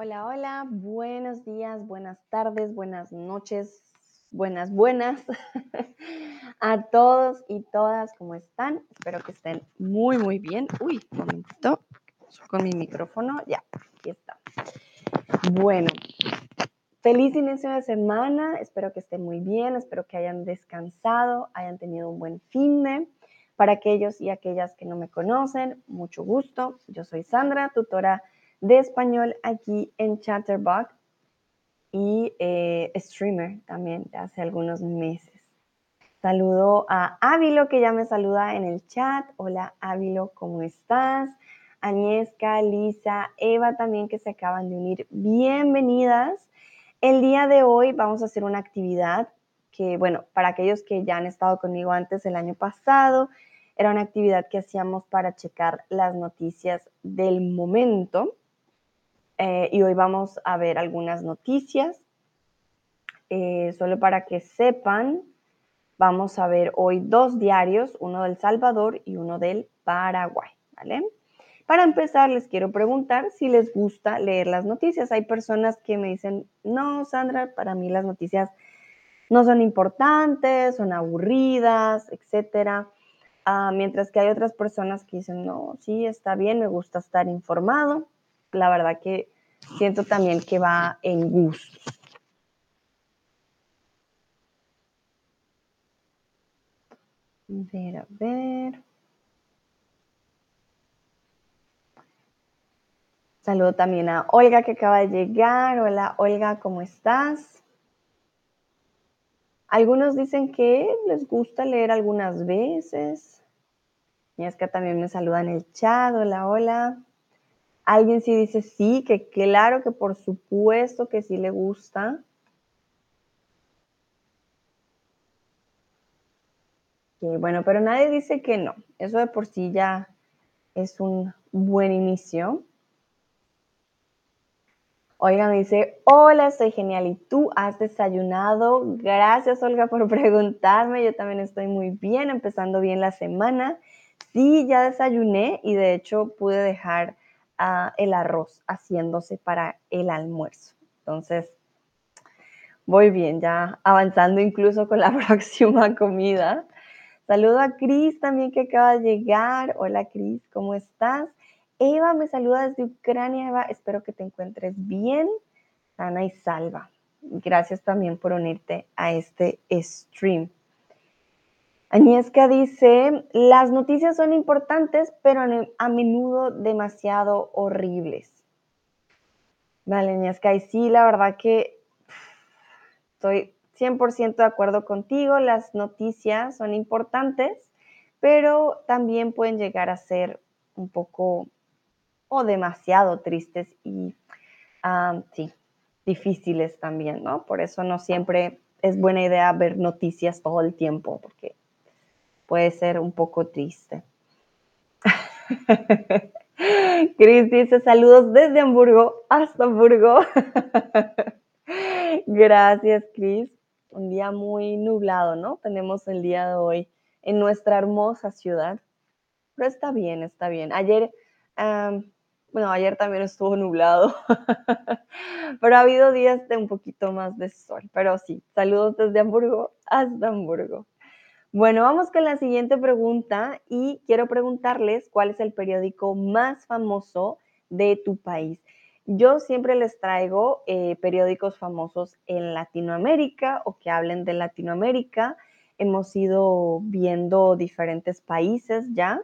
Hola, hola, buenos días, buenas tardes, buenas noches, buenas, buenas a todos y todas, ¿cómo están? Espero que estén muy, muy bien. Uy, un momentito, con mi micrófono, ya, aquí está. Bueno, feliz inicio de semana, espero que estén muy bien, espero que hayan descansado, hayan tenido un buen fin de. Para aquellos y aquellas que no me conocen, mucho gusto, yo soy Sandra, tutora de español aquí en Chatterbox y eh, streamer también de hace algunos meses. Saludo a Ávilo que ya me saluda en el chat. Hola Ávilo, ¿cómo estás? Añesca, Lisa, Eva también que se acaban de unir. Bienvenidas. El día de hoy vamos a hacer una actividad que, bueno, para aquellos que ya han estado conmigo antes el año pasado, era una actividad que hacíamos para checar las noticias del momento. Eh, y hoy vamos a ver algunas noticias. Eh, solo para que sepan, vamos a ver hoy dos diarios, uno del Salvador y uno del Paraguay, ¿vale? Para empezar, les quiero preguntar si les gusta leer las noticias. Hay personas que me dicen, no, Sandra, para mí las noticias no son importantes, son aburridas, etcétera. Ah, mientras que hay otras personas que dicen, no, sí, está bien, me gusta estar informado la verdad que siento también que va en gusto. A ver, a ver. Saludo también a Olga que acaba de llegar. Hola Olga, ¿cómo estás? Algunos dicen que les gusta leer algunas veces. Y es que también me saluda en el chat. Hola, hola. Alguien sí dice sí, que claro que por supuesto que sí le gusta. bueno, pero nadie dice que no. Eso de por sí ya es un buen inicio. Oigan, dice, hola, estoy genial. ¿Y tú has desayunado? Gracias, Olga, por preguntarme. Yo también estoy muy bien, empezando bien la semana. Sí, ya desayuné y de hecho pude dejar el arroz haciéndose para el almuerzo. Entonces, voy bien, ya avanzando incluso con la próxima comida. Saludo a Cris también que acaba de llegar. Hola Cris, ¿cómo estás? Eva me saluda desde Ucrania. Eva, espero que te encuentres bien, sana y salva. Gracias también por unirte a este stream. Añesca dice, las noticias son importantes, pero a menudo demasiado horribles. Vale, Añesca, y sí, la verdad que estoy 100% de acuerdo contigo, las noticias son importantes, pero también pueden llegar a ser un poco o demasiado tristes y, ah, sí, difíciles también, ¿no? Por eso no siempre es buena idea ver noticias todo el tiempo, porque puede ser un poco triste. Cris dice saludos desde Hamburgo hasta Hamburgo. Gracias, Cris. Un día muy nublado, ¿no? Tenemos el día de hoy en nuestra hermosa ciudad. Pero está bien, está bien. Ayer, bueno, ayer también estuvo nublado, pero ha habido días de un poquito más de sol. Pero sí, saludos desde Hamburgo hasta Hamburgo. Bueno, vamos con la siguiente pregunta y quiero preguntarles cuál es el periódico más famoso de tu país. Yo siempre les traigo eh, periódicos famosos en Latinoamérica o que hablen de Latinoamérica. Hemos ido viendo diferentes países ya.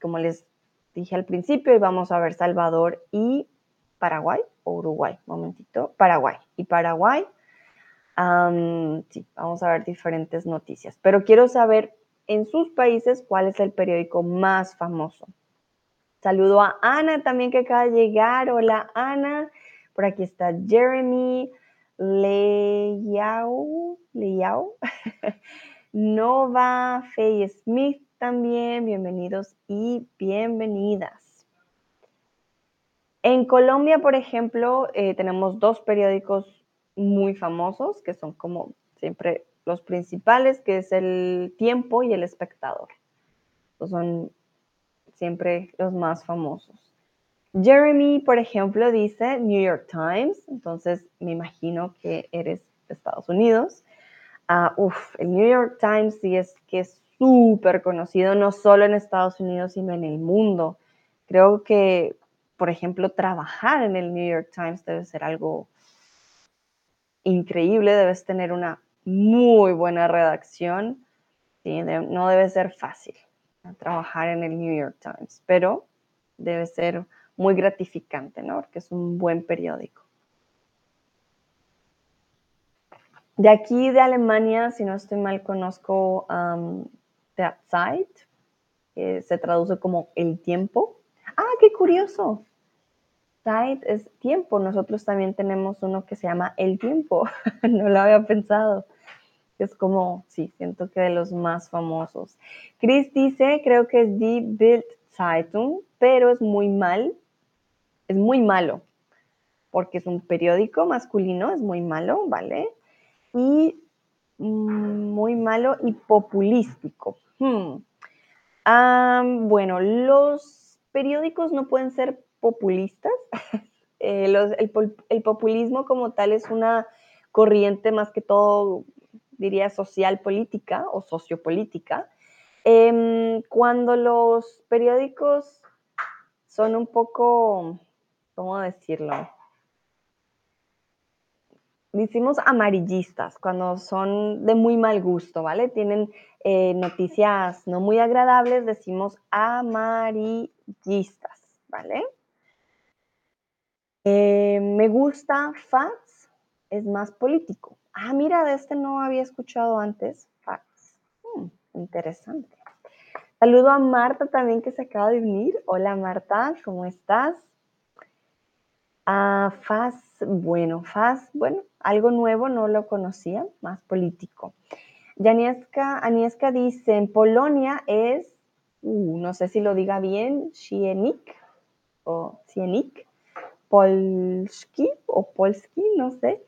como les dije al principio, y vamos a ver Salvador y Paraguay o Uruguay. Momentito, Paraguay. Y Paraguay sí, vamos a ver diferentes noticias, pero quiero saber en sus países cuál es el periódico más famoso. Saludo a Ana también que acaba de llegar. Hola Ana. Por aquí está Jeremy Leyau. Leyau. Nova Faye Smith también. Bienvenidos y bienvenidas. En Colombia, por ejemplo, eh, tenemos dos periódicos muy famosos, que son como siempre los principales, que es el tiempo y el espectador. son siempre los más famosos. Jeremy, por ejemplo, dice New York Times, entonces me imagino que eres de Estados Unidos. Uh, el New York Times sí es que es súper conocido, no solo en Estados Unidos, sino en el mundo. Creo que, por ejemplo, trabajar en el New York Times debe ser algo increíble, debes tener una muy buena redacción, no debe ser fácil trabajar en el New York Times, pero debe ser muy gratificante, ¿no? Porque es un buen periódico. De aquí, de Alemania, si no estoy mal, conozco um, Zeit, que se traduce como el tiempo. Ah, qué curioso. Es tiempo. Nosotros también tenemos uno que se llama El Tiempo. no lo había pensado. Es como, sí, siento que de los más famosos. Chris dice, creo que es Die Bild Zeitung, pero es muy mal. Es muy malo, porque es un periódico masculino, es muy malo, ¿vale? Y mm, muy malo y populístico. Hmm. bueno, los periódicos no pueden ser populistas. Eh, el, populismo como tal es una corriente más que todo, diría, social política o sociopolítica. Em, cuando los periódicos son un poco, ¿cómo decirlo? decimos amarillistas cuando son de muy mal gusto, ¿vale? Tienen eh, noticias no muy agradables, decimos amarillistas, ¿vale? Eh, me gusta Facts, es más político. Ah, mira, de este no había escuchado antes. Facts. Hmm, interesante. Saludo a Marta también que se acaba de unir. Hola Marta, ¿cómo estás? Ah, Faz, bueno, Faz, bueno, algo nuevo, no lo conocía, más político. Janieska, Anieska dice, en Polonia es, uh, no sé si lo diga bien, Sienik o Sienik, Polski o Polski, no sé.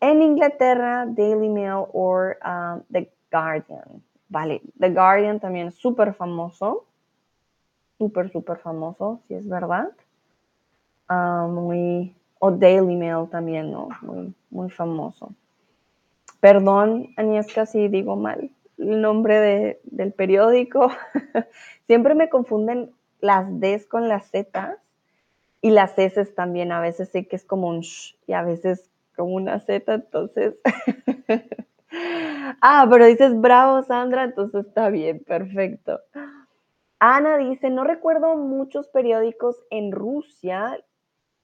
En Inglaterra, Daily Mail o um, The Guardian. Vale, The Guardian también súper famoso, súper, súper famoso, si es verdad. Ah, muy, o Daily Mail también, ¿no? Muy, famoso. Perdón, Agnieszka, si digo mal el nombre del periódico. Siempre me confunden las Ds con las Z y las S también. A veces sé que es como un sh y a veces como una Z, entonces. ah, pero dices bravo, Sandra, entonces está bien, perfecto. Ana dice, no recuerdo muchos periódicos en Rusia,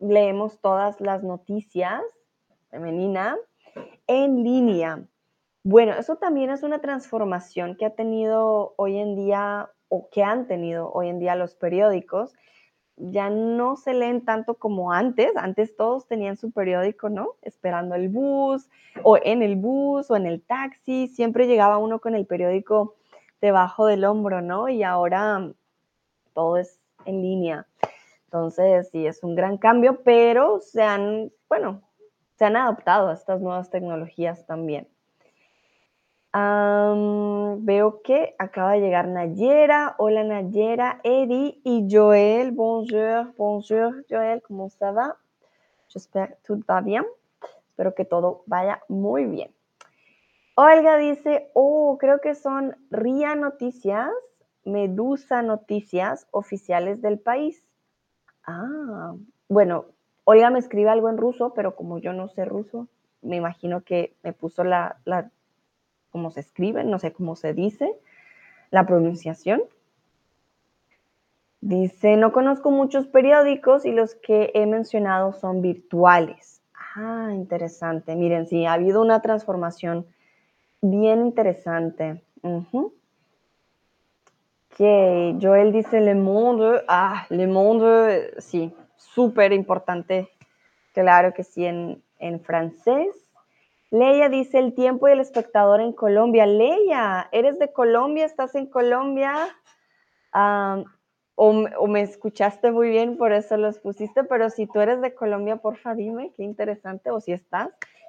leemos todas las noticias femenina en línea. Bueno, eso también es una transformación que ha tenido hoy en día o que han tenido hoy en día los periódicos. Ya no se leen tanto como antes. Antes todos tenían su periódico, ¿no? Esperando el bus o en el bus o en el taxi. Siempre llegaba uno con el periódico debajo del hombro, ¿no? Y ahora todo es en línea. Entonces, sí, es un gran cambio, pero se han, bueno, se han adaptado a estas nuevas tecnologías también. Veo que acaba de llegar Nayera. Hola Nayera, Eddie y Joel. Bonjour, bonjour Joel, ¿cómo se va? J'espère que va bien. Espero que todo vaya muy bien. Olga dice, oh, creo que son RIA Noticias, Medusa Noticias oficiales del país. Ah, bueno, Olga me escribe algo en ruso, pero como yo no sé ruso, me imagino que me puso la cómo se escribe, no sé cómo se dice, la pronunciación. Dice, no conozco muchos periódicos y los que he mencionado son virtuales. Ah, interesante. Miren, sí, ha habido una transformación bien interesante. Que Joel dice Le Monde. Ah, Le Monde, sí, súper importante. Claro que sí, en, francés. Leia dice el tiempo y el espectador en Colombia. Leia, ¿eres de Colombia? ¿Estás en Colombia? o, me escuchaste muy bien, por eso los pusiste, pero si tú eres de Colombia, porfa, dime, qué interesante, o si estás.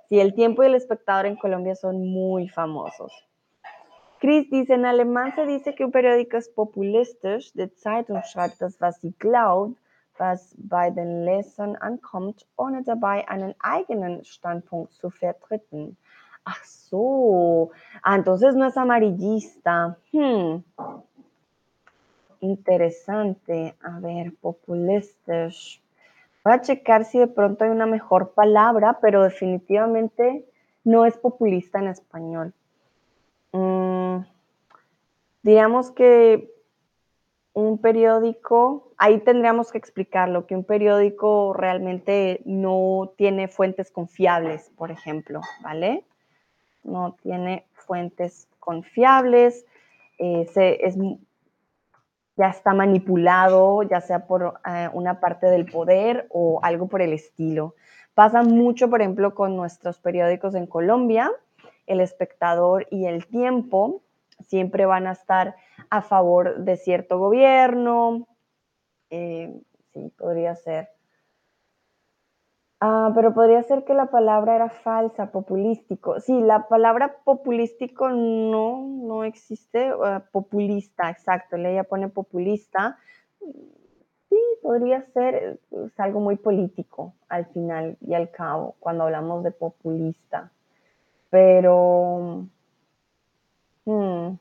Si el tiempo y el espectador en Colombia son muy famosos. Chris dice, en alemán se dice que un periódico es populistisch, de Zeitung schreibt das, was sie was bei den Lesern ankommt, ohne dabei einen eigenen Standpunkt zu vertreten. Ach so, ah, entonces no es amarillista. Hmm. Interesante. A ver, populistisch. Voy a checar si de pronto hay una mejor palabra, pero definitivamente no es populista en español. Mm, digamos que un periódico, ahí tendríamos que explicarlo, que un periódico realmente no tiene fuentes confiables, por ejemplo, ¿vale? No tiene fuentes confiables, eh, es, ya está manipulado, ya sea por eh, una parte del poder o algo por el estilo. Pasa mucho, por ejemplo, con nuestros periódicos en Colombia, El Espectador y El Tiempo, siempre van a estar a favor de cierto gobierno. Eh, sí, podría ser. Ah, pero podría ser que la palabra era falsa, populístico. Sí, la palabra populístico no, no existe. Ah, populista, exacto. Ella pone populista. Sí, podría ser es algo muy político al final y al cabo cuando hablamos de populista. Pero Hmm.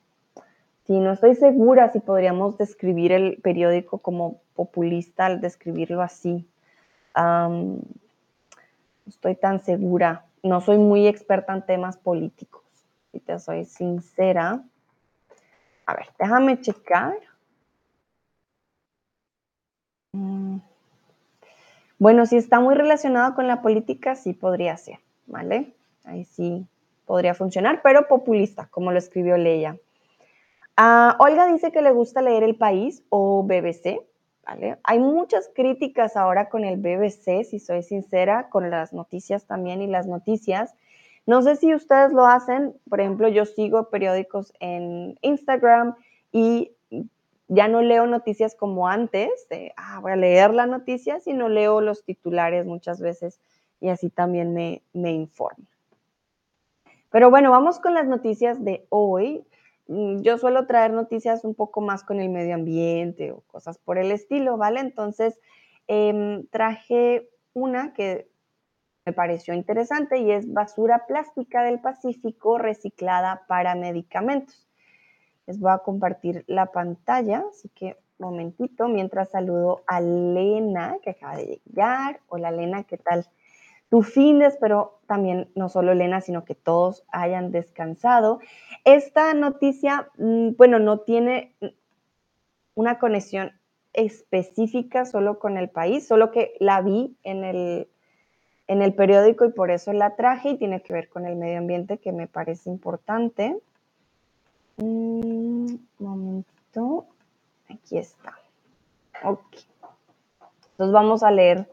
Sí, no estoy segura si podríamos describir el periódico como populista al describirlo así. no estoy tan segura. No soy muy experta en temas políticos, si te soy sincera. A ver, déjame checar. Mm. Bueno, si está muy relacionado con la política, sí podría ser, ¿vale? Ahí sí podría funcionar, pero populista, como lo escribió Leia. Ah, Olga dice que le gusta leer El País o BBC. ¿vale? Hay muchas críticas ahora con el BBC, si soy sincera, con las noticias también y las noticias. No sé si ustedes lo hacen, por ejemplo, yo sigo periódicos en Instagram y ya no leo noticias como antes, ah, voy a leer la noticia, sino leo los titulares muchas veces y así también me, me informo. Pero bueno, vamos con las noticias de hoy. Mm, yo suelo traer noticias un poco más con el medio ambiente o cosas por el estilo, ¿vale? Entonces, em, traje una que me pareció interesante y es basura plástica del Pacífico reciclada para medicamentos. Les voy a compartir la pantalla, así que momentito, mientras saludo a Lena, que acaba de llegar. Hola Lena, ¿qué tal? Tu fin espero también no solo Elena, sino que todos hayan descansado. Esta noticia, mm, bueno, no tiene una conexión específica solo con el país, solo que la vi en el, en el periódico y por eso la traje y tiene que ver con el medio ambiente que me parece importante. Un mm, momentito, aquí está. Ok. Entonces vamos a leer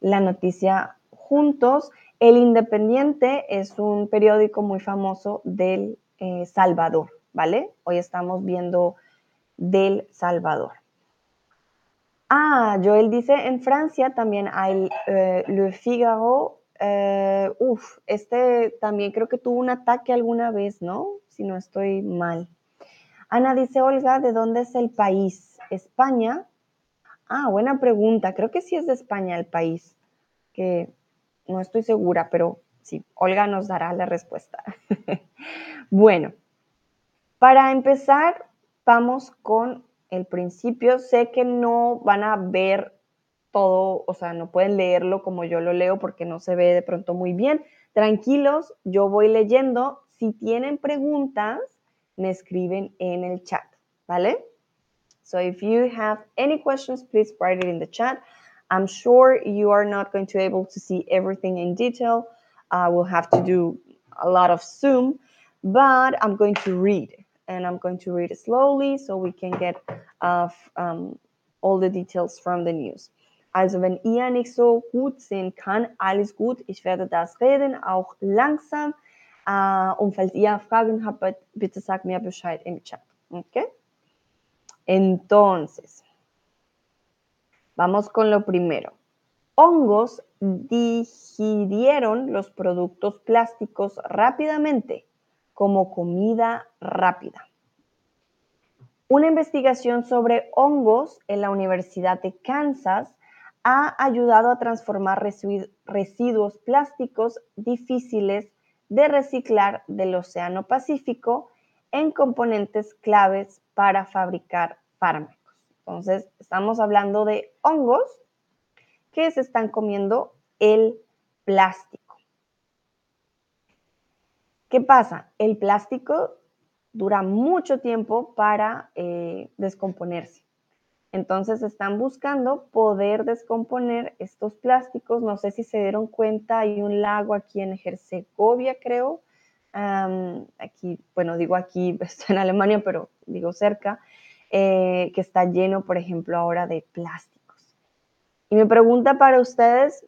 la noticia juntos. El Independiente es un periódico muy famoso del eh, Salvador, ¿vale? Hoy estamos viendo del Salvador. Ah, Joel dice, en Francia también hay eh, Le Figaro. Eh, uf, este también creo que tuvo un ataque alguna vez, ¿no? Si no estoy mal. Ana dice, Olga, ¿de dónde es el país? ¿España? Ah, buena pregunta. Creo que sí es de España el país. Que no estoy segura, pero sí, Olga nos dará la respuesta. bueno, para empezar, vamos con el principio. Sé que no van a ver todo, o sea, no pueden leerlo como yo lo leo porque no se ve de pronto muy bien. Tranquilos, yo voy leyendo. Si tienen preguntas, me escriben en el chat, ¿vale? So if you have any questions, please write it in the chat. I'm sure you are not going to be able to see everything in detail. Uh, we'll have to do a lot of Zoom, but I'm going to read and I'm going to read slowly so we can get uh, um, all the details from the news. Also wenn ihr nicht so gut sehen kann, alles gut. Ich werde das reden, auch langsam. Uh, und falls ihr Fragen habt, bitte sagt mir Bescheid im Chat. Okay? Entonces, Vamos con lo primero. Hongos digirieron los productos plásticos rápidamente como comida rápida. Una investigación sobre hongos en la Universidad de Kansas ha ayudado a transformar residuos plásticos difíciles de reciclar del Océano Pacífico en componentes claves para fabricar fármacos. Entonces, estamos hablando de hongos que se están comiendo el plástico. ¿Qué pasa? El plástico dura mucho tiempo para eh, descomponerse. Entonces están buscando poder descomponer estos plásticos. No sé si se dieron cuenta, hay un lago aquí en Herzegovia, creo. aquí, bueno, digo aquí, estoy en Alemania, pero digo cerca, eh, que está lleno, por ejemplo, ahora de plásticos. Y mi pregunta para ustedes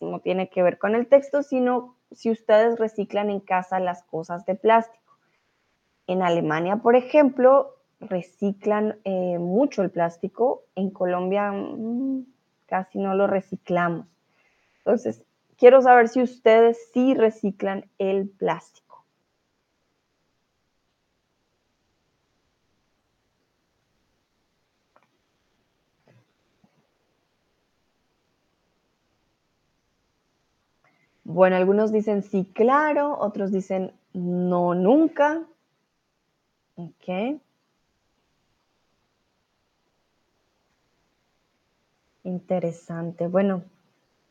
no tiene que ver con el texto, sino si ustedes reciclan en casa las cosas de plástico. En Alemania, por ejemplo, reciclan eh, mucho el plástico. En Colombia mm, casi no lo reciclamos. Entonces, quiero saber si ustedes sí reciclan el plástico. Bueno, algunos dicen sí, claro, otros dicen no, nunca. Ok. Interesante. Bueno,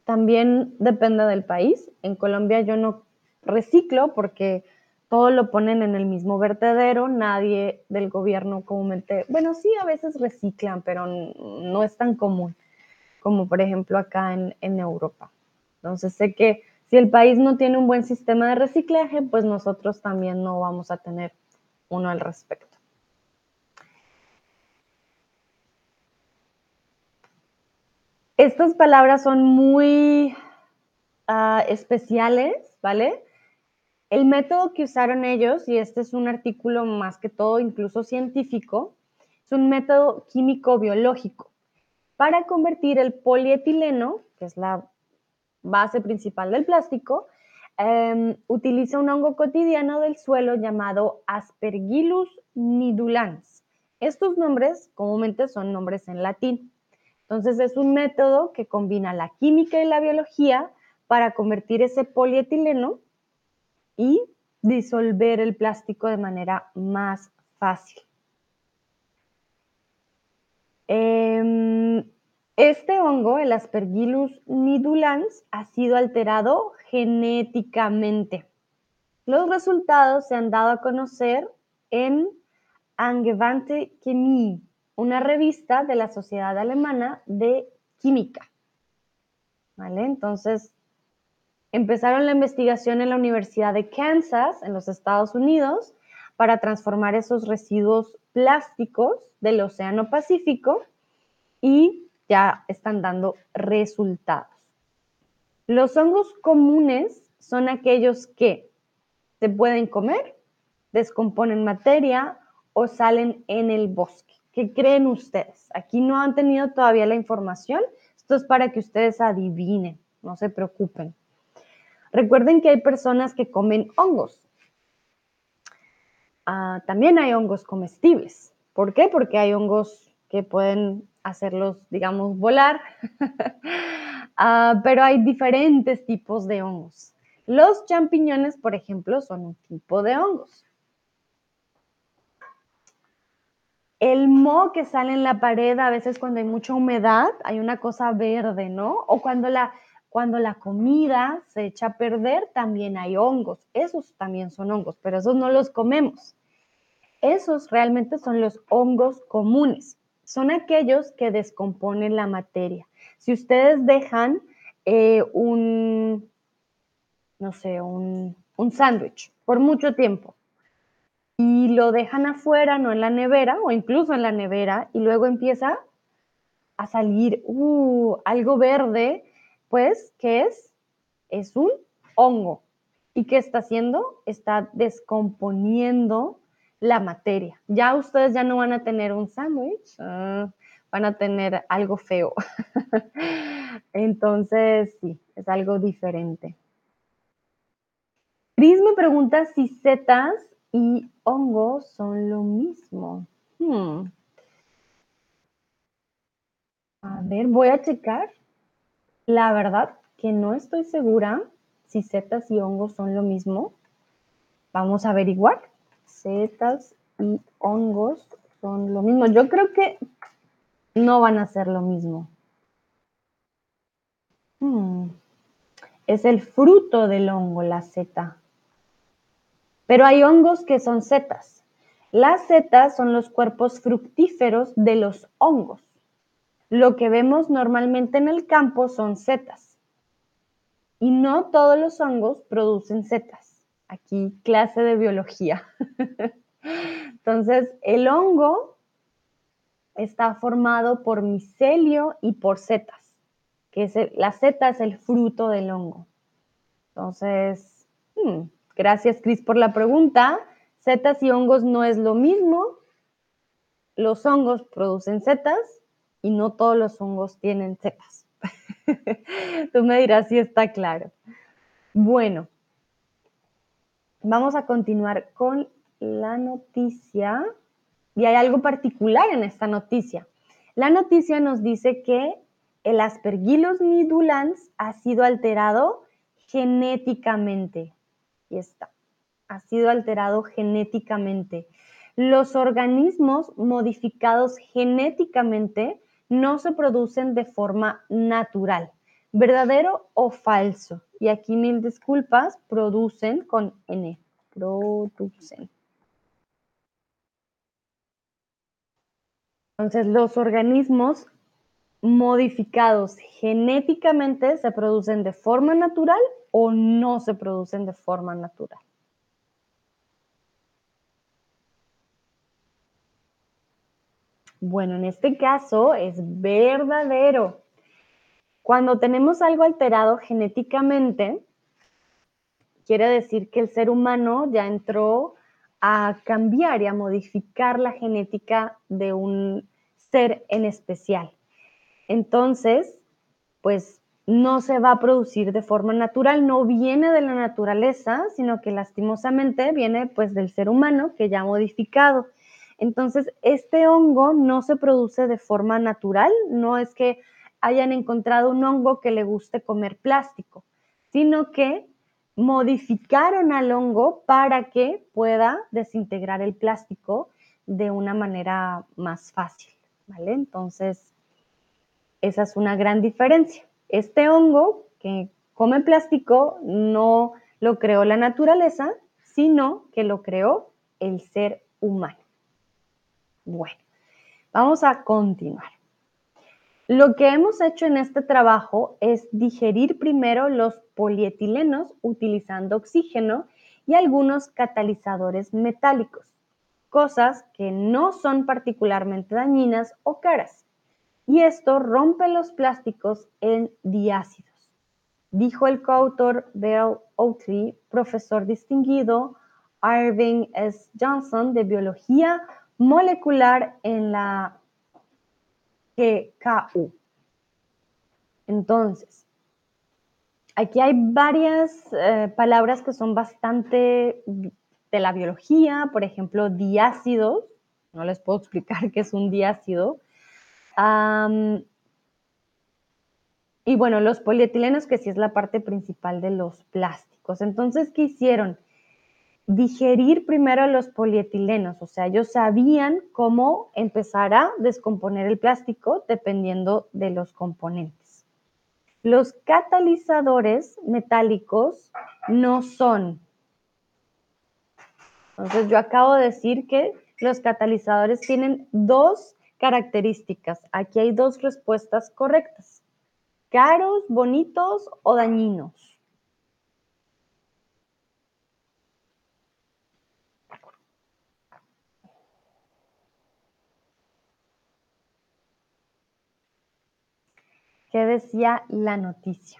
también depende del país. En Colombia yo no reciclo porque todo lo ponen en el mismo vertedero, nadie del gobierno comúnmente, bueno, sí, a veces reciclan, pero no es tan común como por ejemplo acá en, en Europa. Entonces sé que si el país no tiene un buen sistema de reciclaje, pues nosotros también no vamos a tener uno al respecto. Estas palabras son muy ah, especiales, ¿vale? El método que usaron ellos, y este es un artículo más que todo incluso científico, es un método químico-biológico para convertir el polietileno, que es la base principal del plástico, em, utiliza un hongo cotidiano del suelo llamado Aspergillus nidulans. Estos nombres comúnmente son nombres en latín. Entonces es un método que combina la química y la biología para convertir ese polietileno y disolver el plástico de manera más fácil. Em, este hongo, el Aspergillus nidulans, ha sido alterado genéticamente. Los resultados se han dado a conocer en Angewandte Chemie, una revista de la Sociedad Alemana de Química. ¿Vale? Entonces, empezaron la investigación en la Universidad de Kansas, en los Estados Unidos, para transformar esos residuos plásticos del Océano Pacífico y ya están dando resultados. Los hongos comunes son aquellos que se pueden comer, descomponen materia o salen en el bosque. ¿Qué creen ustedes? Aquí no han tenido todavía la información. Esto es para que ustedes adivinen, no se preocupen. Recuerden que hay personas que comen hongos. Ah, también hay hongos comestibles. ¿Por qué? Porque hay hongos que pueden hacerlos, digamos, volar. Ah, pero hay diferentes tipos de hongos. Los champiñones, por ejemplo, son un tipo de hongos. El moho que sale en la pared, a veces cuando hay mucha humedad, hay una cosa verde, ¿no? O cuando la, cuando la comida se echa a perder, también hay hongos. Esos también son hongos, pero esos no los comemos. Esos realmente son los hongos comunes. Son aquellos que descomponen la materia. Si ustedes dejan eh, un, no sé, un, un sándwich por mucho tiempo y lo dejan afuera, no en la nevera o incluso en la nevera y luego empieza a salir uh, algo verde, pues, ¿qué es? Es un hongo. ¿Y qué está haciendo? Está descomponiendo la materia. Ya ustedes ya no van a tener un sándwich, ah, van a tener algo feo. Entonces, sí, es algo diferente. Cris me pregunta si setas y hongos son lo mismo. Hmm. A ver, voy a checar. la verdad que no estoy segura si setas y hongos son lo mismo. Vamos a averiguar. Setas y hongos son lo mismo. Yo creo que no van a ser lo mismo. Hmm. Es el fruto del hongo, la seta. Pero hay hongos que son setas. Las setas son los cuerpos fructíferos de los hongos. Lo que vemos normalmente en el campo son setas. Y no todos los hongos producen setas. Aquí clase de biología. Entonces, el hongo está formado por micelio y por setas, que la seta es el fruto del hongo. Entonces, hmm, Gracias, Cris, por la pregunta. Setas y hongos no es lo mismo. Los hongos producen setas y no todos los hongos tienen setas. Tú me dirás si está claro. Bueno, vamos a continuar con la noticia. Y hay algo particular en esta noticia. La noticia nos dice que el Aspergillus nidulans ha sido alterado genéticamente y está. Ha sido alterado genéticamente. Los organismos modificados genéticamente no se producen de forma natural. ¿Verdadero o falso? Y aquí mil disculpas, producen con N. Producen. Entonces, los organismos modificados genéticamente se producen de forma natural o no se producen de forma natural. Bueno, en este caso es verdadero. Cuando tenemos algo alterado genéticamente, quiere decir que el ser humano ya entró a cambiar y a modificar la genética de un ser en especial. Entonces, pues no se va a producir de forma natural, no viene de la naturaleza, sino que lastimosamente viene pues del ser humano que ya ha modificado. Entonces, este hongo no se produce de forma natural, no es que hayan encontrado un hongo que le guste comer plástico, sino que modificaron al hongo para que pueda desintegrar el plástico de una manera más fácil, ¿vale? Entonces, esa es una gran diferencia. Este hongo que come plástico no lo creó la naturaleza, sino que lo creó el ser humano. Bueno, vamos a continuar. Lo que hemos hecho en este trabajo es digerir primero los polietilenos utilizando oxígeno y algunos catalizadores metálicos, cosas que no son particularmente dañinas o caras y esto rompe los plásticos en diácidos, dijo el coautor Bill Oatley, profesor distinguido Irving S. Johnson de Biología Molecular en la GKU. Entonces, aquí hay varias eh, palabras que son bastante de la biología, por ejemplo, diácidos. No les puedo explicar qué es un diácido, y bueno, los polietilenos, que sí es la parte principal de los plásticos. Entonces, ¿qué hicieron? Digerir primero los polietilenos, o sea, ellos sabían cómo empezar a descomponer el plástico dependiendo de los componentes. Los catalizadores metálicos no son. Entonces, yo acabo de decir que los catalizadores tienen dos características. Aquí hay dos respuestas correctas. Caros, bonitos o dañinos. ¿Qué decía la noticia?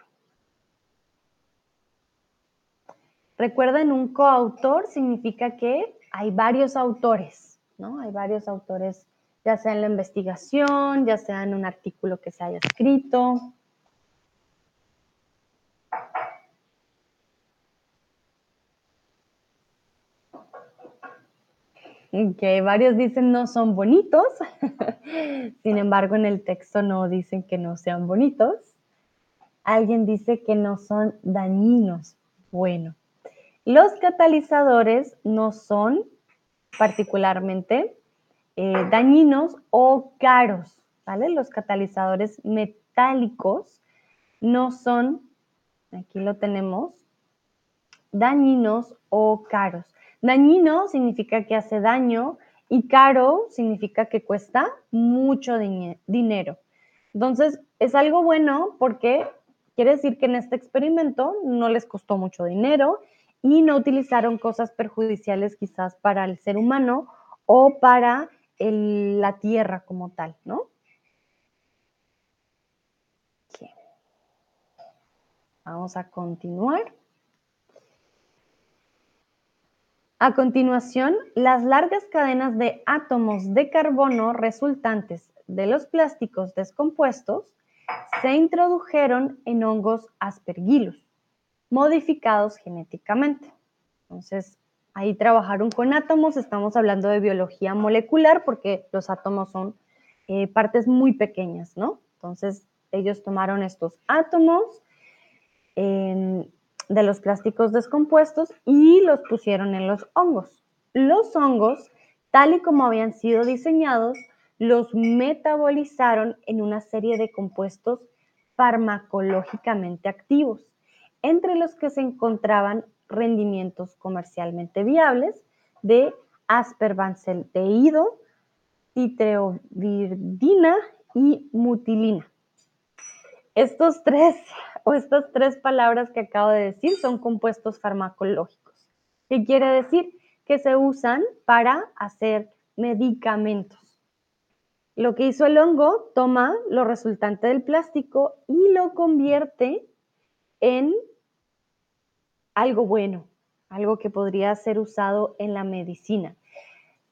Recuerden, un coautor significa que hay varios autores, ¿no? Hay varios autores ya sea en la investigación, ya sea en un artículo que se haya escrito. Que varios dicen no son bonitos, sin embargo en el texto no dicen que no sean bonitos. Alguien dice que no son dañinos. Bueno, los catalizadores no son particularmente eh, dañinos o caros, ¿vale? Los catalizadores metálicos no son, aquí lo tenemos, dañinos o caros. Dañino significa que hace daño y caro significa que cuesta mucho dinero. Entonces, es algo bueno porque quiere decir que en este experimento no les costó mucho dinero y no utilizaron cosas perjudiciales quizás para el ser humano o para la tierra como tal, ¿no? Vamos a continuar. A continuación, las largas cadenas de átomos de carbono resultantes de los plásticos descompuestos se introdujeron en hongos aspergillus, modificados genéticamente. Entonces, ahí trabajaron con átomos, estamos hablando de biología molecular porque los átomos son eh, partes muy pequeñas, ¿no? Entonces, ellos tomaron estos átomos, de los plásticos descompuestos y los pusieron en los hongos. Los hongos, tal y como habían sido diseñados, los metabolizaron en una serie de compuestos farmacológicamente activos, entre los que se encontraban rendimientos comercialmente viables de asperbanceteido, titreovirdina y mutilina. Estos tres o estas tres palabras que acabo de decir son compuestos farmacológicos. ¿Qué quiere decir? Que se usan para hacer medicamentos. Lo que hizo el hongo, toma lo resultante del plástico y lo convierte en algo bueno, algo que podría ser usado en la medicina.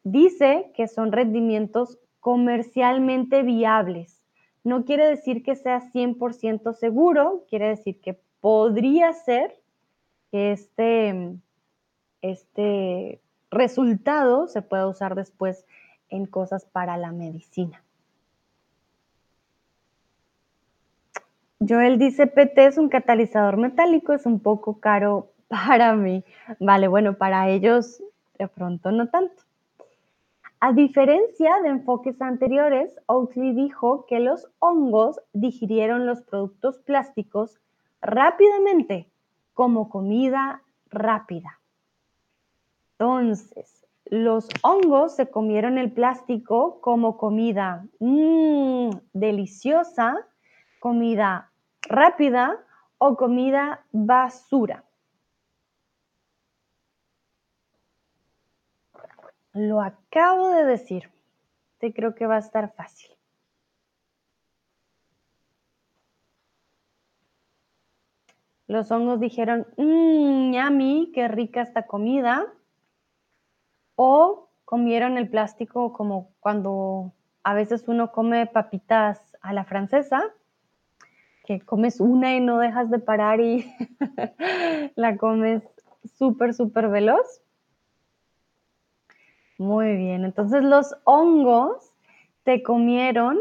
Dice que son rendimientos comercialmente viables no quiere decir que sea 100% seguro, quiere decir que podría ser que este, este resultado se pueda usar después en cosas para la medicina. Joel dice, PT es un catalizador metálico, es un poco caro para mí. Vale, bueno, para ellos de pronto no tanto. A diferencia de enfoques anteriores, Oakley dijo que los hongos digirieron los productos plásticos rápidamente, como comida rápida. Entonces, los hongos se comieron el plástico como comida mmm, deliciosa, comida rápida o comida basura. Lo acabo de decir. Te creo que va a estar fácil. Los hongos dijeron, mmm, yummy, qué rica esta comida. O comieron el plástico como cuando a veces uno come papitas a la francesa, que comes una y no dejas de parar y la comes súper, súper veloz. Muy bien, entonces los hongos te comieron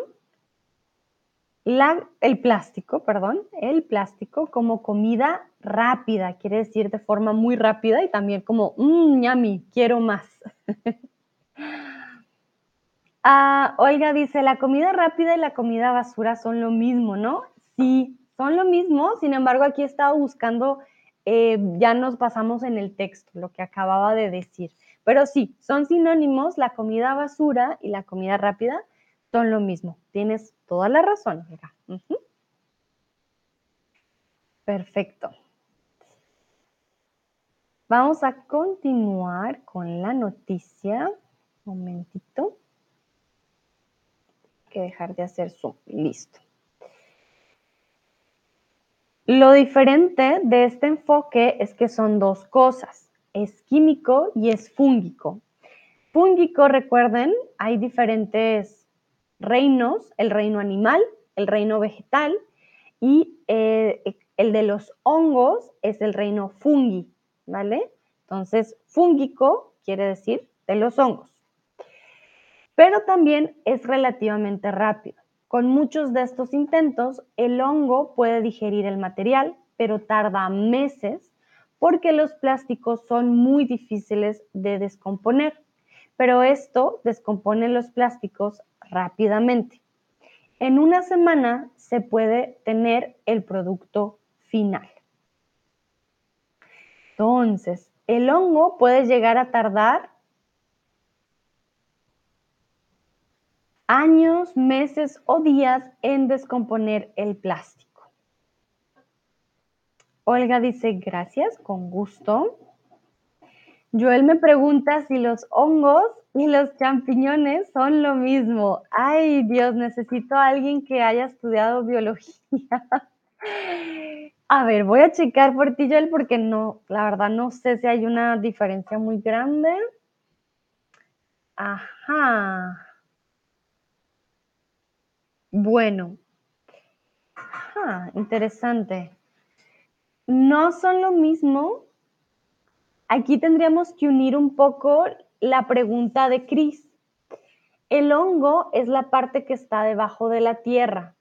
el plástico, perdón, el plástico como comida rápida, quiere decir de forma muy rápida y también como, mmm, yummy, quiero más. ah, dice, la comida rápida y la comida basura son lo mismo, ¿no? Sí, son lo mismo, sin embargo aquí he estado buscando, eh, ya nos pasamos en el texto, lo que acababa de decir. Pero sí, son sinónimos, la comida basura y la comida rápida son lo mismo. Tienes toda la razón, Perfecto. Vamos a continuar con la noticia. Un momentito. Hay que dejar de hacer zoom. Listo. Lo diferente de este enfoque es que son dos cosas es químico y es fúngico. Fúngico, recuerden, hay diferentes reinos, el reino animal, el reino vegetal y eh, el de los hongos es el reino fungi, ¿vale? Entonces, fúngico quiere decir de los hongos. Pero también es relativamente rápido. Con muchos de estos intentos, el hongo puede digerir el material, pero tarda meses porque los plásticos son muy difíciles de descomponer. Pero esto descompone los plásticos rápidamente. En una semana se puede tener el producto final. Entonces, el hongo puede llegar a tardar años, meses o días en descomponer el plástico. Olga dice, gracias, con gusto. Joel me pregunta si los hongos y los champiñones son lo mismo. Ay, Dios, necesito a alguien que haya estudiado biología. A ver, voy a checar por ti, Joel, porque no, la verdad no sé si hay una diferencia muy grande. Ajá. Bueno. interesante. No son lo mismo. Aquí tendríamos que unir un poco la pregunta de Cris. El hongo es la parte que está debajo de la tierra.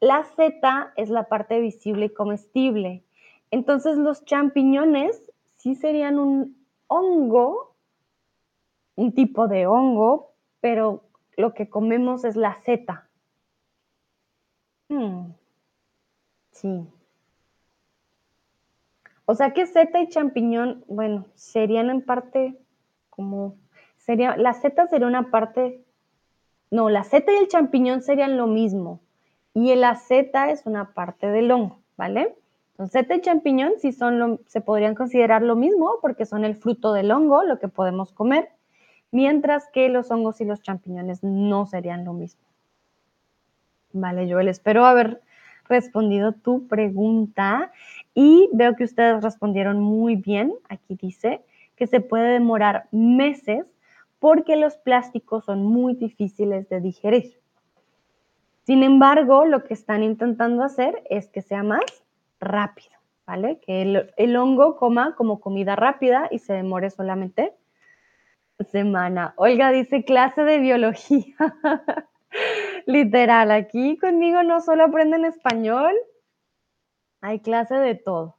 La seta es la parte visible y comestible. Entonces los champiñones sí serían un hongo, un tipo de hongo, pero lo que comemos es la seta. Hmm. Sí. O sea que seta y champiñón, bueno, serían en parte como, sería, la seta sería una parte, no, la seta y el champiñón serían lo mismo, y la seta es una parte del hongo, ¿vale? Entonces, seta y champiñón sí son lo, se podrían considerar lo mismo porque son el fruto del hongo, lo que podemos comer, mientras que los hongos y los champiñones no serían lo mismo. Vale, Joel, espero haber respondido tu pregunta y veo que ustedes respondieron muy bien. Aquí dice que se puede demorar meses porque los plásticos son muy difíciles de digerir. Sin embargo, lo que están intentando hacer es que sea más rápido, ¿vale? Que el, hongo coma como comida rápida y se demore solamente semana. Olga dice clase de biología. Literal, aquí conmigo no solo aprenden español, hay clase de todo.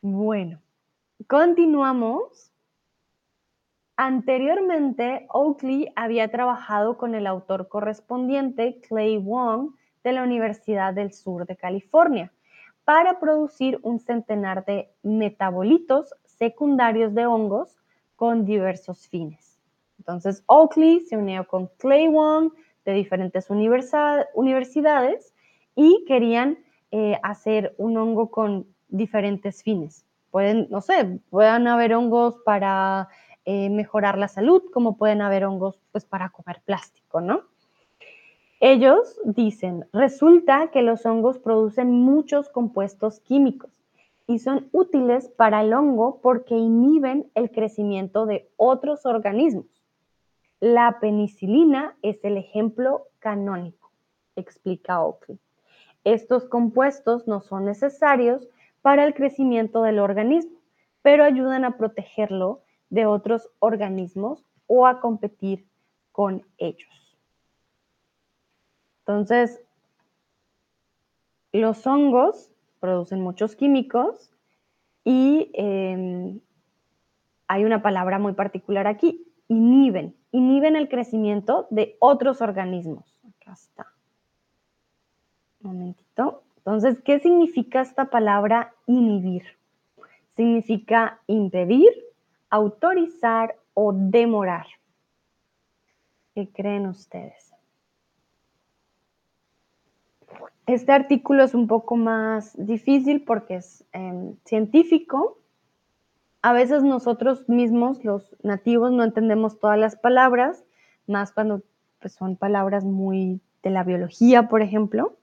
Bueno, continuamos. Anteriormente, Oakley había trabajado con el autor correspondiente, Clay Wong, de la Universidad del Sur de California, para producir un centenar de metabolitos secundarios de hongos con diversos fines. Entonces, Oakley se unió con Clay Wong de diferentes universidades y querían eh, hacer un hongo con diferentes fines. Pueden, no sé, pueden haber hongos para eh, mejorar la salud, como pueden haber hongos pues para comer plástico, ¿no? Ellos dicen, resulta que los hongos producen muchos compuestos químicos y son útiles para el hongo porque inhiben el crecimiento de otros organismos. La penicilina es el ejemplo canónico, explica Oakley. Estos compuestos no son necesarios para el crecimiento del organismo, pero ayudan a protegerlo de otros organismos o a competir con ellos. Entonces, los hongos producen muchos químicos y em, hay una palabra muy particular aquí, inhiben inhiben el crecimiento de otros organismos. Acá está. Un momentito. Entonces, ¿qué significa esta palabra inhibir? Significa impedir, autorizar o demorar. ¿Qué creen ustedes? Este artículo es un poco más difícil porque es em, científico, a veces nosotros mismos, los nativos, no entendemos todas las palabras, más cuando pues, son palabras muy de la biología, por ejemplo.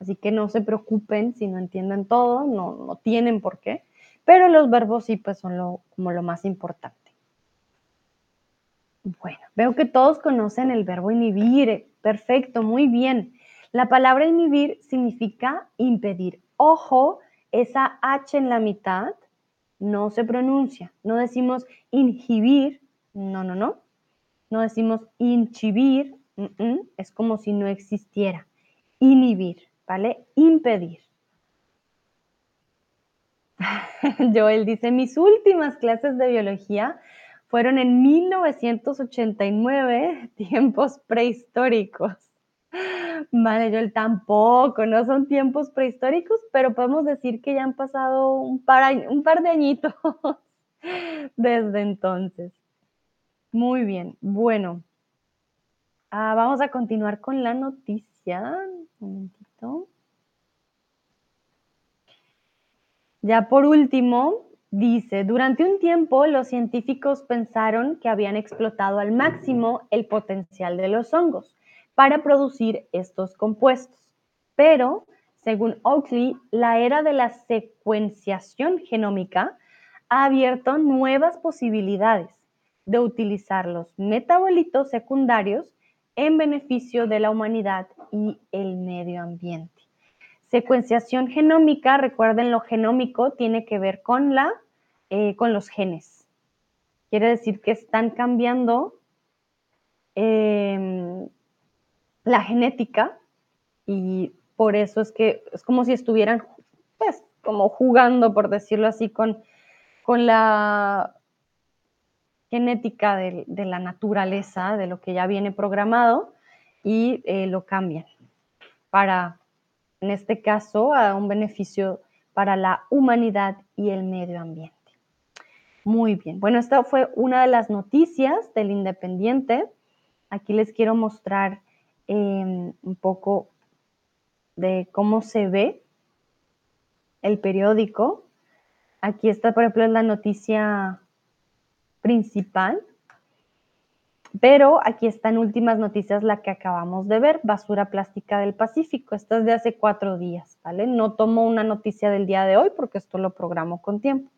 Así que no se preocupen si no entienden todo, no, no tienen por qué. Pero los verbos sí, pues son lo, como lo más importante. Bueno, veo que todos conocen el verbo inhibir. Perfecto, muy bien. La palabra inhibir significa impedir. Ojo, esa H en la mitad no se pronuncia. No decimos inhibir, no, no, no. No decimos inchibir, es como si no existiera. inhibir, ¿vale? Impedir. Joel dice, mis últimas clases de biología fueron en 1989, tiempos prehistóricos. Vale, Joel, tampoco, no son tiempos prehistóricos, pero podemos decir que ya han pasado un par, un par de añitos desde entonces. Muy bien, bueno, ah, vamos a continuar con la noticia. Un momentito. Ya por último, dice, durante un tiempo los científicos pensaron que habían explotado al máximo el potencial de los hongos para producir estos compuestos. Pero, según Oakley, la era de la secuenciación genómica ha abierto nuevas posibilidades de utilizar los metabolitos secundarios en beneficio de la humanidad y el medio ambiente. Secuenciación genómica, recuerden, lo genómico tiene que ver con, la, eh, con los genes. Quiere decir que están cambiando em, la genética y por eso es que es como si estuvieran, pues, como jugando, por decirlo así, con, con la genética de, la naturaleza, de lo que ya viene programado, y eh, lo cambian para en este caso a un beneficio para la humanidad y el medio ambiente. Muy bien, bueno, esta fue una de las noticias del Independiente. Aquí les quiero mostrar em, un poco de cómo se ve el periódico. Aquí está, por ejemplo, la noticia principal pero aquí están últimas noticias la que acabamos de ver, basura plástica del Pacífico. Esta es de hace cuatro días, ¿vale? No tomo una noticia del día de hoy porque esto lo programo con tiempo.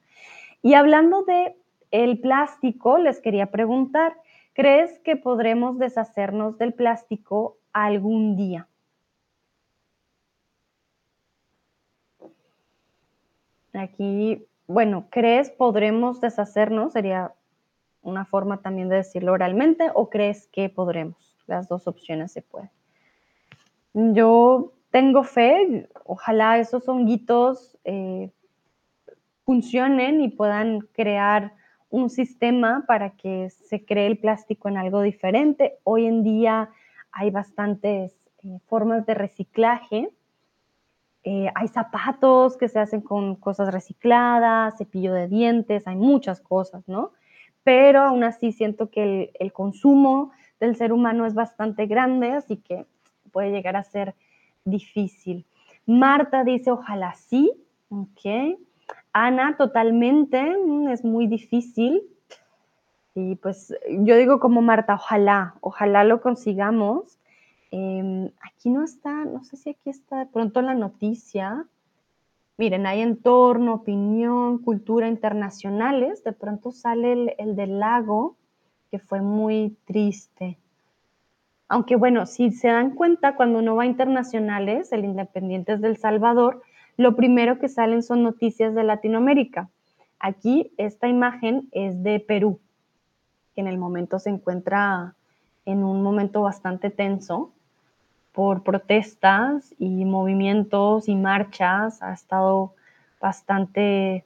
Y hablando de el plástico, les quería preguntar, ¿crees que podremos deshacernos del plástico algún día? Aquí, bueno, ¿crees podremos deshacernos? Sería una forma también de decirlo oralmente o crees que podremos? Las dos opciones se pueden. Yo tengo fe, ojalá esos honguitos eh, funcionen y puedan crear un sistema para que se cree el plástico en algo diferente. Hoy en día hay bastantes eh, formas de reciclaje. Eh, hay zapatos que se hacen con cosas recicladas, cepillo de dientes, hay muchas cosas, ¿no? pero aún así siento que el, consumo del ser humano es bastante grande, así que puede llegar a ser difícil. Marta dice, ojalá sí, ok. Ana, totalmente, mm, es muy difícil. Y pues yo digo como Marta, ojalá, ojalá lo consigamos. Em, aquí no está, no sé si aquí está de pronto la noticia, Miren, hay entorno, opinión, cultura internacionales. De pronto sale el, del lago, que fue muy triste. Aunque bueno, si se dan cuenta, cuando uno va a internacionales, el Independiente es del Salvador, lo primero que salen son noticias de Latinoamérica. Aquí esta imagen es de Perú, que en el momento se encuentra en un momento bastante tenso por protestas y movimientos y marchas. Ha estado bastante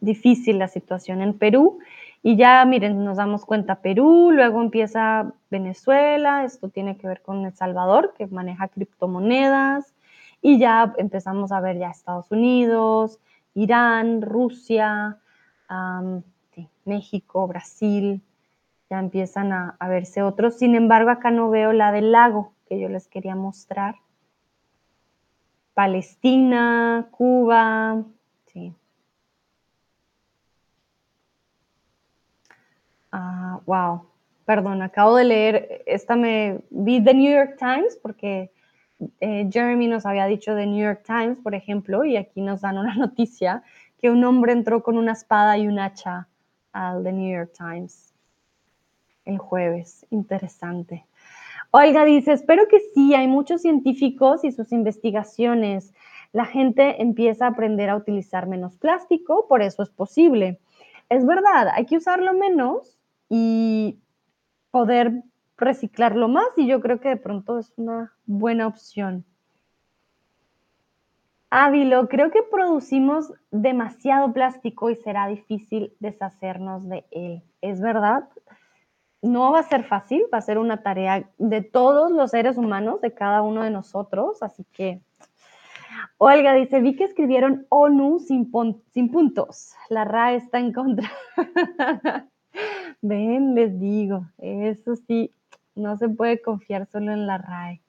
difícil la situación en Perú. Y ya, miren, nos damos cuenta Perú, luego empieza Venezuela, esto tiene que ver con El Salvador, que maneja criptomonedas, y ya empezamos a ver ya Estados Unidos, Irán, Rusia, México, Brasil, ya empiezan a, verse otros. Sin embargo, acá no veo la del lago, que yo les quería mostrar. Palestina, Cuba, sí. Ah, wow, perdón, acabo de leer, esta me vi The New York Times porque eh, Jeremy nos había dicho The New York Times, por ejemplo, y aquí nos dan una noticia que un hombre entró con una espada y un hacha al The New York Times el jueves. Interesante. Olga dice, espero que sí, hay muchos científicos y sus investigaciones. La gente empieza a aprender a utilizar menos plástico, por eso es posible. Es verdad, hay que usarlo menos y poder reciclarlo más y yo creo que de pronto es una buena opción. Ávilo, creo que producimos demasiado plástico y será difícil deshacernos de él. ¿Es verdad? No va a ser fácil, va a ser una tarea de todos los seres humanos, de cada uno de nosotros, así que... Olga dice, vi que escribieron ONU sin, sin puntos. La RA está en contra. Ven, les digo, eso sí, no se puede confiar solo en la RAE.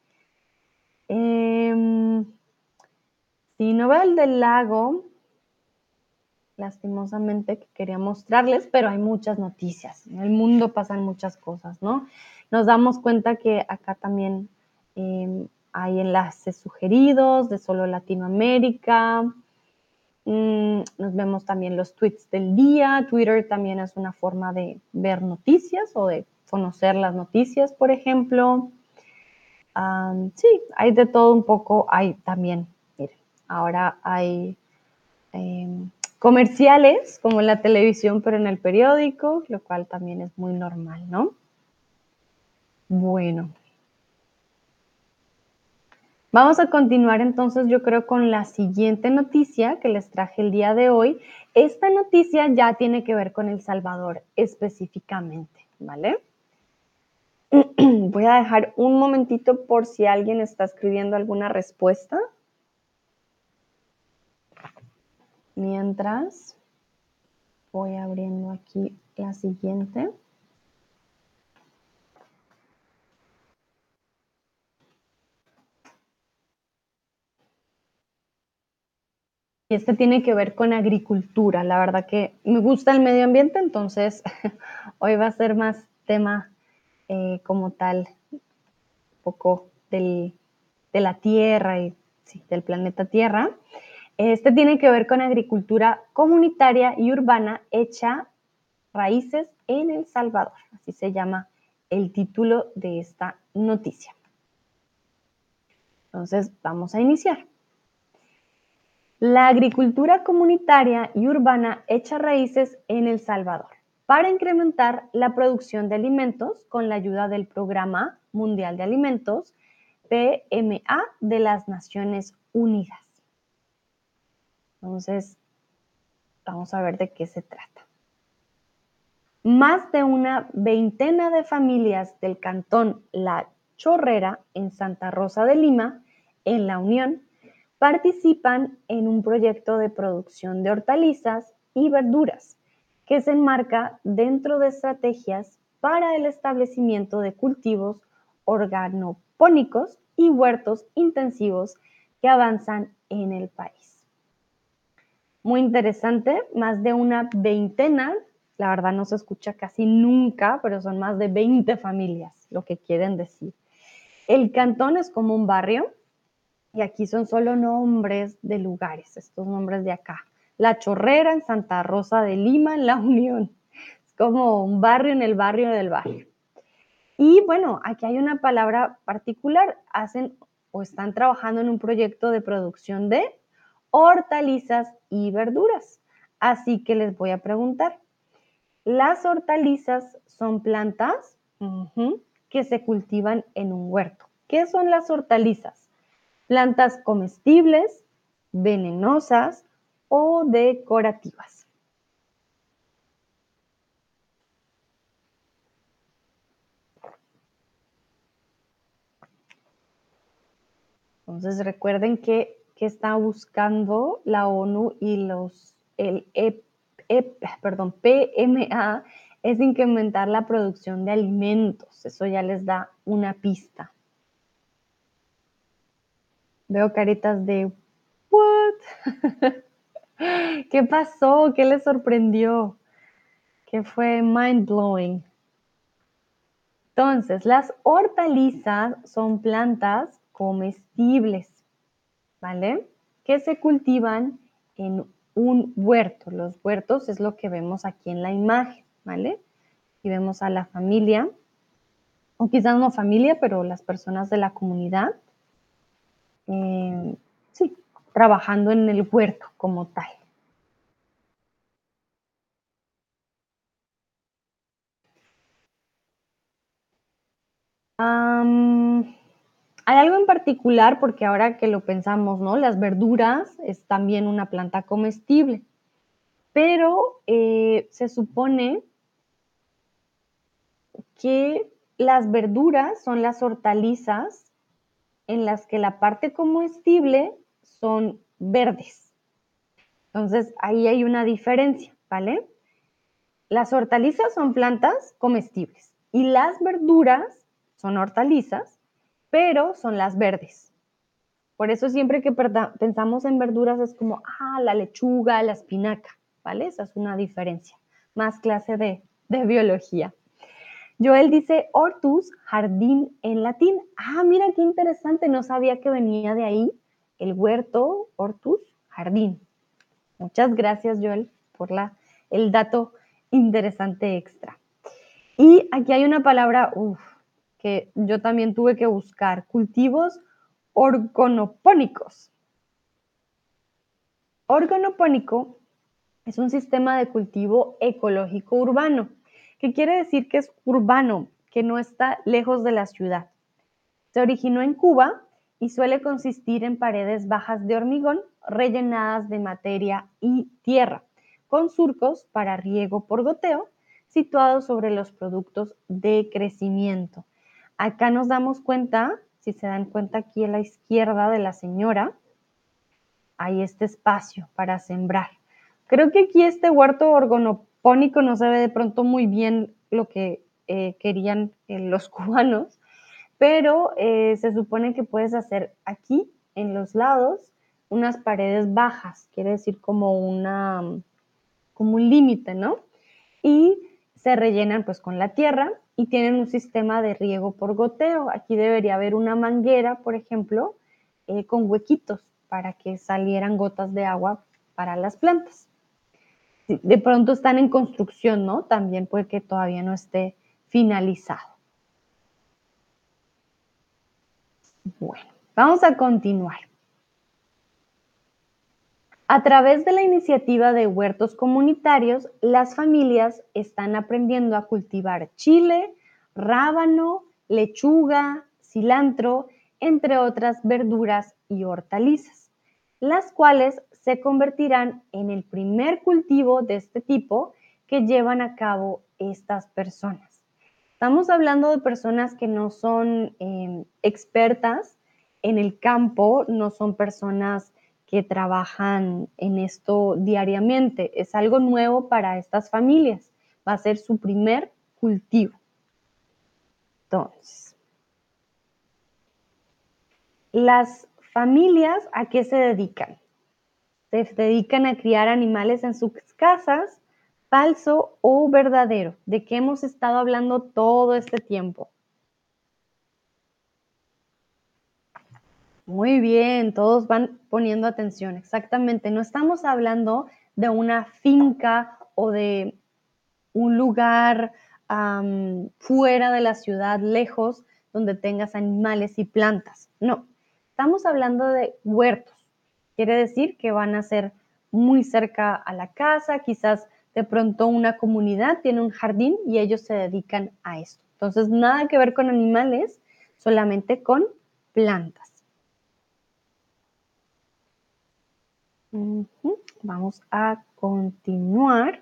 Eh, si no el del lago, lastimosamente que quería mostrarles, pero hay muchas noticias. En el mundo pasan muchas cosas, ¿no? Nos damos cuenta que acá también em, hay enlaces sugeridos de solo Latinoamérica. Mm, nos vemos también los tweets del día. Twitter también es una forma de ver noticias o de conocer las noticias, por ejemplo. sí, hay de todo un poco. Hay también, miren, ahora hay em, comerciales como en la televisión, pero en el periódico, lo cual también es muy normal, ¿no? Bueno. Vamos a continuar entonces, yo creo, con la siguiente noticia que les traje el día de hoy. Esta noticia ya tiene que ver con El Salvador específicamente, ¿vale? Voy a dejar un momentito por si alguien está escribiendo alguna respuesta. Mientras voy abriendo aquí la siguiente. Y este tiene que ver con agricultura. La verdad que me gusta el medio ambiente, entonces hoy va a ser más tema eh, como tal, un poco de la Tierra y del planeta Tierra. Este tiene que ver con agricultura comunitaria y urbana hecha raíces en El Salvador. Así se llama el título de esta noticia. Entonces, vamos a iniciar. La agricultura comunitaria y urbana echa raíces en El Salvador para incrementar la producción de alimentos con la ayuda del Programa Mundial de Alimentos, PMA, de las Naciones Unidas. Entonces, vamos a ver de qué se trata. Más de una veintena de familias del cantón La Chorrera en Santa Rosa de Lima, en la Unión, participan en un proyecto de producción de hortalizas y verduras que se enmarca dentro de estrategias para el establecimiento de cultivos organopónicos y huertos intensivos que avanzan en el país. Muy interesante, más de una veintena, la verdad no se escucha casi nunca, pero son más de 20 familias, lo que quieren decir. El cantón es como un barrio y aquí son solo nombres de lugares, estos nombres de acá. La Chorrera en Santa Rosa de Lima, en La Unión. Es como un barrio en el barrio del barrio. Y bueno, aquí hay una palabra particular. Hacen o están trabajando en un proyecto de producción de hortalizas y verduras. Así que les voy a preguntar, ¿las hortalizas son plantas que se cultivan en un huerto? ¿Qué son las hortalizas? Plantas comestibles, venenosas o decorativas. Entonces recuerden que que está buscando la ONU y los, el e, e, perdón, PMA es incrementar la producción de alimentos. Eso ya les da una pista. Veo caritas de, ¿what? ¿Qué pasó? ¿Qué les sorprendió? ¿Qué fue mind blowing? Entonces, las hortalizas son plantas comestibles ¿vale? Que se cultivan en un huerto. Los huertos es lo que vemos aquí en la imagen, ¿vale? Y vemos a la familia, o quizás no familia, pero las personas de la comunidad, eh, sí, trabajando en el huerto como tal. hay algo en particular porque ahora que lo pensamos, ¿no? Las verduras es también una planta comestible, pero eh, se supone que las verduras son las hortalizas en las que la parte comestible son verdes. Entonces, ahí hay una diferencia, ¿vale? Las hortalizas son plantas comestibles y las verduras son hortalizas, pero son las verdes. Por eso siempre que pensamos en verduras es como, ah, la lechuga, la espinaca, ¿vale? Esa es una diferencia. Más clase de, de biología. Joel dice hortus, jardín en latín. Ah, mira qué interesante, no sabía que venía de ahí el huerto, hortus, jardín. Muchas gracias, Joel, por la, el dato interesante extra. Y aquí hay una palabra que yo también tuve que buscar, cultivos orgonopónicos. Orgonopónico es un sistema de cultivo ecológico urbano que quiere decir que es urbano, que no está lejos de la ciudad. Se originó en Cuba y suele consistir en paredes bajas de hormigón rellenadas de materia y tierra, con surcos para riego por goteo situados sobre los productos de crecimiento. Acá nos damos cuenta, si se dan cuenta aquí a la izquierda de la señora, hay este espacio para sembrar. Creo que aquí este huerto orgono, Pónico no se ve de pronto muy bien lo que eh, querían eh, los cubanos, pero eh, se supone que puedes hacer aquí en los lados unas paredes bajas, quiere decir como una como un límite, ¿no? Y se rellenan pues con la tierra y tienen un sistema de riego por goteo. Aquí debería haber una manguera, por ejemplo, con huequitos para que salieran gotas de agua para las plantas de pronto están en construcción, ¿no? También puede que todavía no esté finalizado. Bueno, vamos a continuar. A través de la iniciativa de huertos comunitarios, las familias están aprendiendo a cultivar chile, rábano, lechuga, cilantro, entre otras verduras y hortalizas, las cuales se convertirán en el primer cultivo de este tipo que llevan a cabo estas personas. Estamos hablando de personas que no son em, expertas en el campo, no son personas que trabajan en esto diariamente. Es algo nuevo para estas familias. Va a ser su primer cultivo. Entonces, las familias a qué se dedican? se dedican a criar animales en sus casas, falso o verdadero, de qué hemos estado hablando todo este tiempo. Muy bien, todos van poniendo atención, exactamente. No estamos hablando de una finca o de un lugar fuera de la ciudad, lejos, donde tengas animales y plantas. No, estamos hablando de huertos Quiere decir que van a ser muy cerca a la casa, quizás de pronto una comunidad tiene un jardín y ellos se dedican a esto. Entonces, nada que ver con animales, solamente con plantas. Vamos a continuar.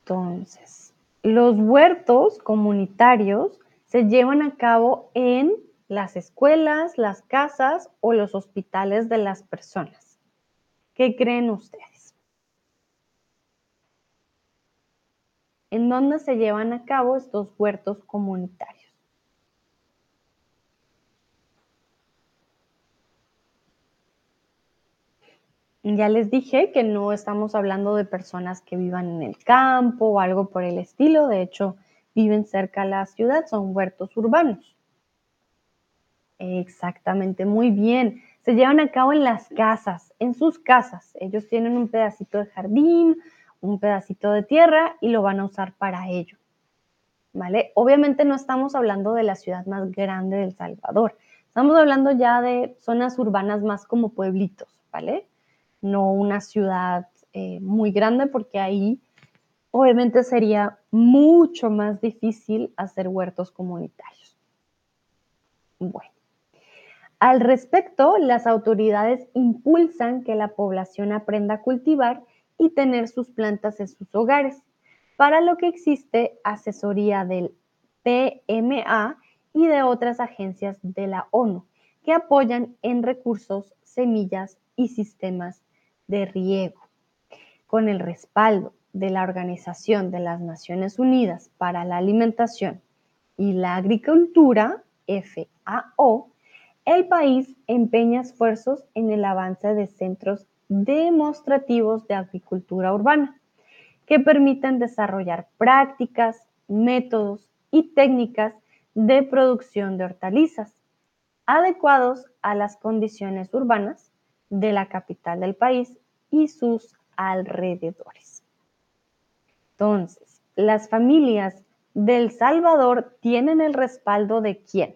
Entonces, los huertos comunitarios se llevan a cabo en las escuelas, las casas o los hospitales de las personas. ¿Qué creen ustedes? ¿En dónde se llevan a cabo estos huertos comunitarios? Ya les dije que no estamos hablando de personas que vivan en el campo o algo por el estilo. De hecho, viven cerca de la ciudad, son huertos urbanos. Exactamente, muy bien. Se llevan a cabo en las casas, en sus casas. Ellos tienen un pedacito de jardín, un pedacito de tierra y lo van a usar para ello. ¿Vale? Obviamente no estamos hablando de la ciudad más grande del Salvador. Estamos hablando ya de zonas urbanas más como pueblitos, ¿vale? No una ciudad eh, muy grande porque ahí obviamente sería mucho más difícil hacer huertos comunitarios. Bueno. Al respecto, las autoridades impulsan que la población aprenda a cultivar y tener sus plantas en sus hogares, para lo que existe asesoría del PMA y de otras agencias de la ONU que apoyan en recursos, semillas y sistemas de riego. Con el respaldo de la Organización de las Naciones Unidas para la Alimentación y la Agricultura, FAO, el país empeña esfuerzos en el avance de centros demostrativos de agricultura urbana que permitan desarrollar prácticas, métodos y técnicas de producción de hortalizas adecuados a las condiciones urbanas de la capital del país y sus alrededores. Entonces, las familias del Salvador tienen el respaldo de quién?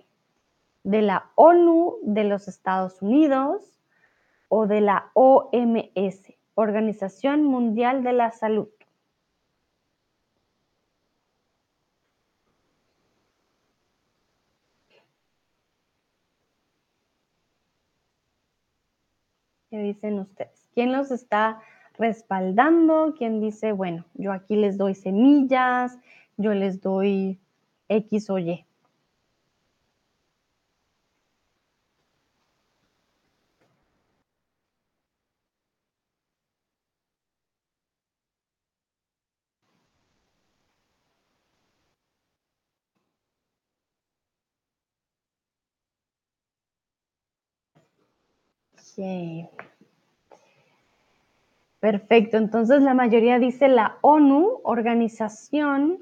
De la ONU de los Estados Unidos o de la OMS, Organización Mundial de la Salud. ¿Qué dicen ustedes? ¿Quién los está respaldando? ¿Quién dice, bueno, yo aquí les doy semillas, yo les doy X o Y? Perfecto, entonces la mayoría dice la ONU, Organización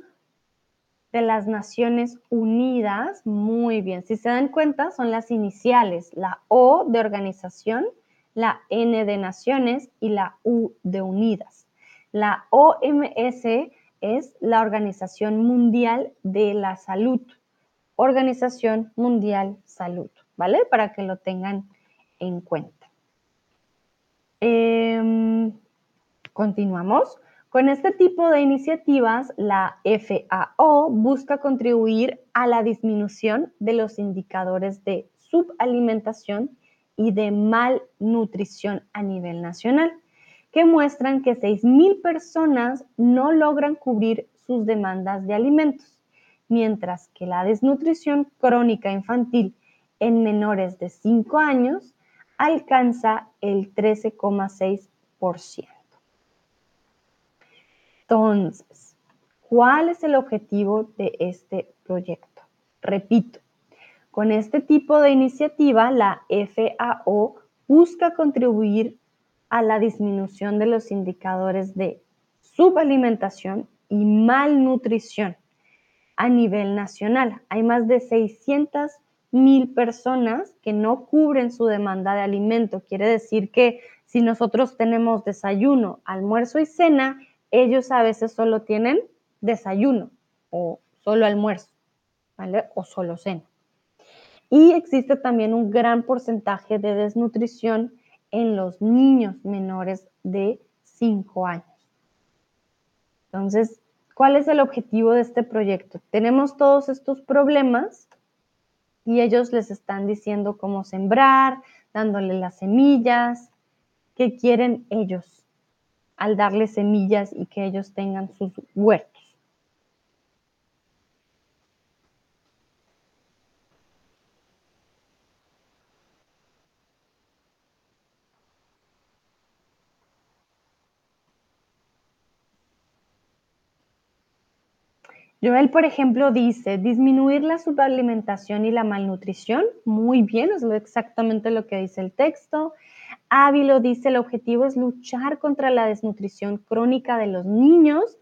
de las Naciones Unidas. Muy bien, si se dan cuenta, son las iniciales, la O de organización, la N de naciones y la U de unidas. La OMS es la Organización Mundial de la Salud. Organización Mundial Salud, ¿vale? Para que lo tengan en cuenta. Em, continuamos. Con este tipo de iniciativas, la FAO busca contribuir a la disminución de los indicadores de subalimentación y de malnutrición a nivel nacional, que muestran que 6.000 personas no logran cubrir sus demandas de alimentos, mientras que la desnutrición crónica infantil en menores de 5 años alcanza el 13,6%. Entonces, ¿cuál es el objetivo de este proyecto? Repito, con este tipo de iniciativa, la FAO busca contribuir a la disminución de los indicadores de subalimentación y malnutrición a nivel nacional. Hay más de 600 mil personas que no cubren su demanda de alimento. Quiere decir que si nosotros tenemos desayuno, almuerzo y cena, ellos a veces solo tienen desayuno o solo almuerzo, ¿vale? O solo cena. Y existe también un gran porcentaje de desnutrición en los niños menores de 5 años. Entonces, ¿cuál es el objetivo de este proyecto? Tenemos todos estos problemas y ellos les están diciendo cómo sembrar, dándole las semillas, qué quieren ellos al darle semillas y que ellos tengan sus huertos. Joel, por ejemplo, dice, disminuir la subalimentación y la malnutrición. Muy bien, es exactamente lo que dice el texto. Ávilo dice, el objetivo es luchar contra la desnutrición crónica de los niños.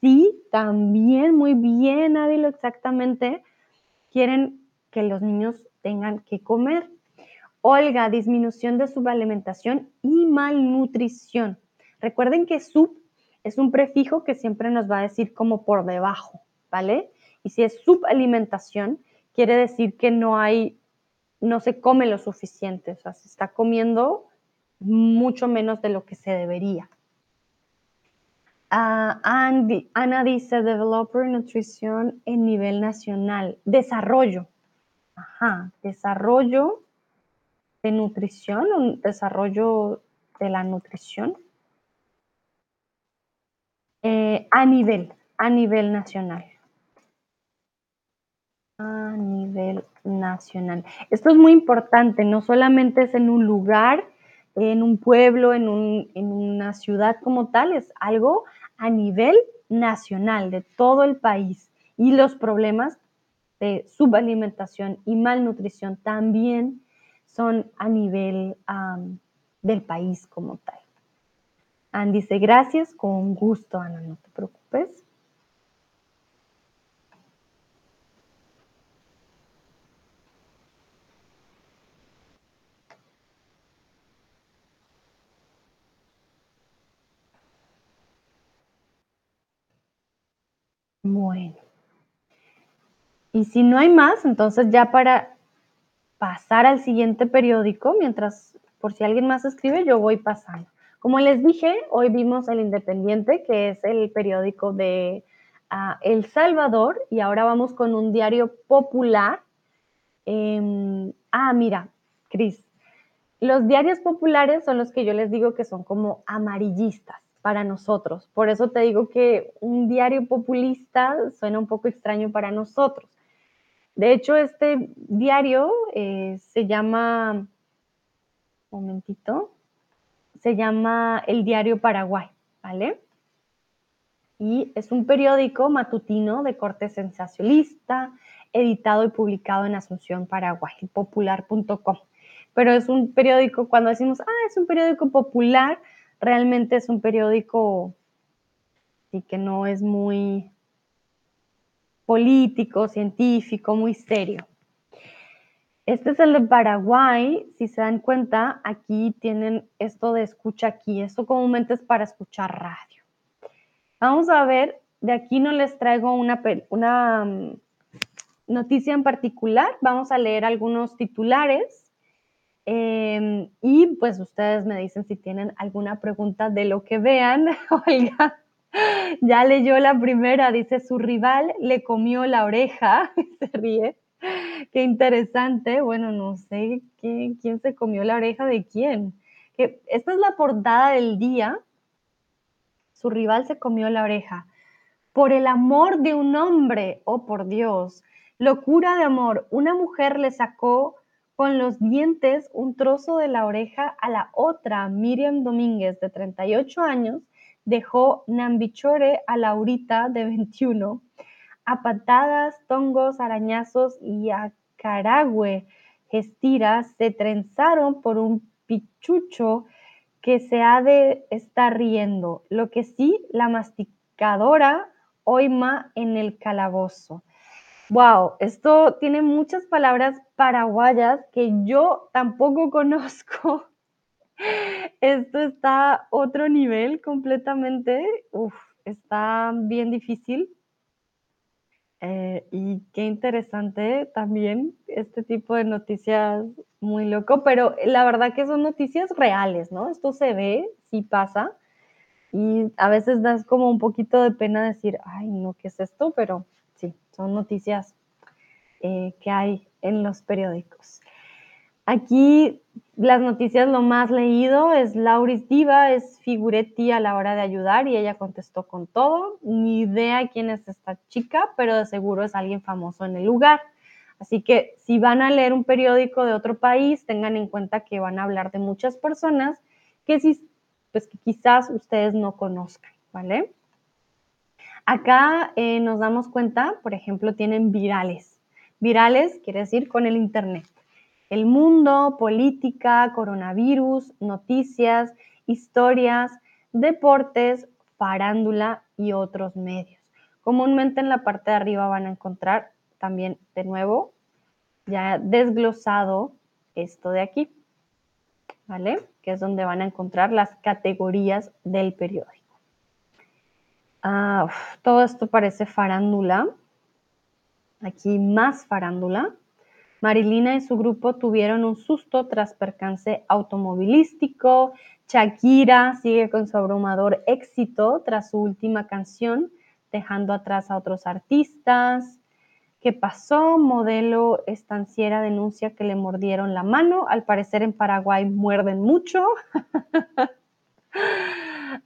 Sí, también, muy bien, Ávilo, exactamente. Quieren que los niños tengan que comer. Olga, disminución de subalimentación y malnutrición. Recuerden que sub es un prefijo que siempre nos va a decir como por debajo. ¿Vale? Y si es subalimentación, quiere decir que no hay, no se come lo suficiente, o sea, se está comiendo mucho menos de lo que se debería. Ah, Andy- Ana dice developer nutrición en nivel nacional. Desarrollo. Ajá, desarrollo de nutrición, un desarrollo de la nutrición. Eh, a nivel, a nivel nacional. A nivel nacional. Esto es muy importante, no solamente es en un lugar, en un pueblo, en, un- en una ciudad como tal, es algo a nivel nacional de todo el país. Y los problemas de subalimentación y malnutrición también son a nivel del país como tal. Anne dice, gracias, con gusto, Ana, no te preocupes. Bueno. Y si no hay más, entonces ya para pasar al siguiente periódico, mientras, por si alguien más escribe, yo voy pasando. Como les dije, hoy vimos El Independiente, que es el periódico de ah, El Salvador, y ahora vamos con un diario popular. Em, ah, mira, Cris, los diarios populares son los que yo les digo que son como amarillistas para nosotros. Por eso te digo que un diario populista suena un poco extraño para nosotros. De hecho, este diario eh, se llama, momentito, se llama El Diario Paraguay, ¿vale? Y es un periódico matutino de corte sensacionalista, editado y publicado en Asunción, Paraguay, popular.com. Pero es un periódico, cuando decimos, ah, es un periódico popular, realmente es un periódico sí, que no es muy político, científico, muy serio. Este es el de Paraguay. Si se dan cuenta, aquí tienen esto de escucha aquí. Esto comúnmente es para escuchar radio. Vamos a ver, de aquí no les traigo una, una mm, noticia en particular. Vamos a leer algunos titulares. Eh, y pues ustedes me dicen si tienen alguna pregunta de lo que vean. Olga ya leyó la primera, dice, su rival le comió la oreja. Se ríe. Qué interesante. Bueno, no sé quién se comió la oreja de quién. Esta es la portada del día. Su rival se comió la oreja. Por el amor de un hombre, oh por Dios. Locura de amor. Una mujer le sacó con los dientes un trozo de la oreja a la otra. Miriam Domínguez, de 38 años, dejó Nambichore a Laurita, de 21 a patadas, tongos, arañazos y a caragüe, gestiras se trenzaron por un pichucho que se ha de estar riendo. Lo que sí, la masticadora oima en el calabozo. Wow, esto tiene muchas palabras paraguayas que yo tampoco conozco. Esto está a otro nivel completamente. Uf, está bien difícil. Eh, y qué interesante también este tipo de noticias muy loco, pero la verdad que son noticias reales, ¿no? Esto se ve, sí pasa, y a veces das como un poquito de pena decir, ay, no, ¿qué es esto? Pero sí, son noticias eh, que hay en los periódicos. Aquí las noticias lo más leído es Lauris Diva, es figuretti a la hora de ayudar y ella contestó con todo. Ni idea quién es esta chica, pero de seguro es alguien famoso en el lugar. Así que si van a leer un periódico de otro país, tengan en cuenta que van a hablar de muchas personas que, pues, que quizás ustedes no conozcan, ¿vale? Acá eh, nos damos cuenta, por ejemplo, tienen virales. Virales quiere decir con el Internet el mundo, política, coronavirus, noticias, historias, deportes, farándula y otros medios. Comúnmente en la parte de arriba van a encontrar también de nuevo ya desglosado esto de aquí, ¿vale? Que es donde van a encontrar las categorías del periódico. Ah, todo esto parece farándula. Aquí más farándula. Marilina y su grupo tuvieron un susto tras percance automovilístico. Shakira sigue con su abrumador éxito tras su última canción, dejando atrás a otros artistas. ¿Qué pasó? Modelo estanciera denuncia que le mordieron la mano. Al parecer en Paraguay muerden mucho.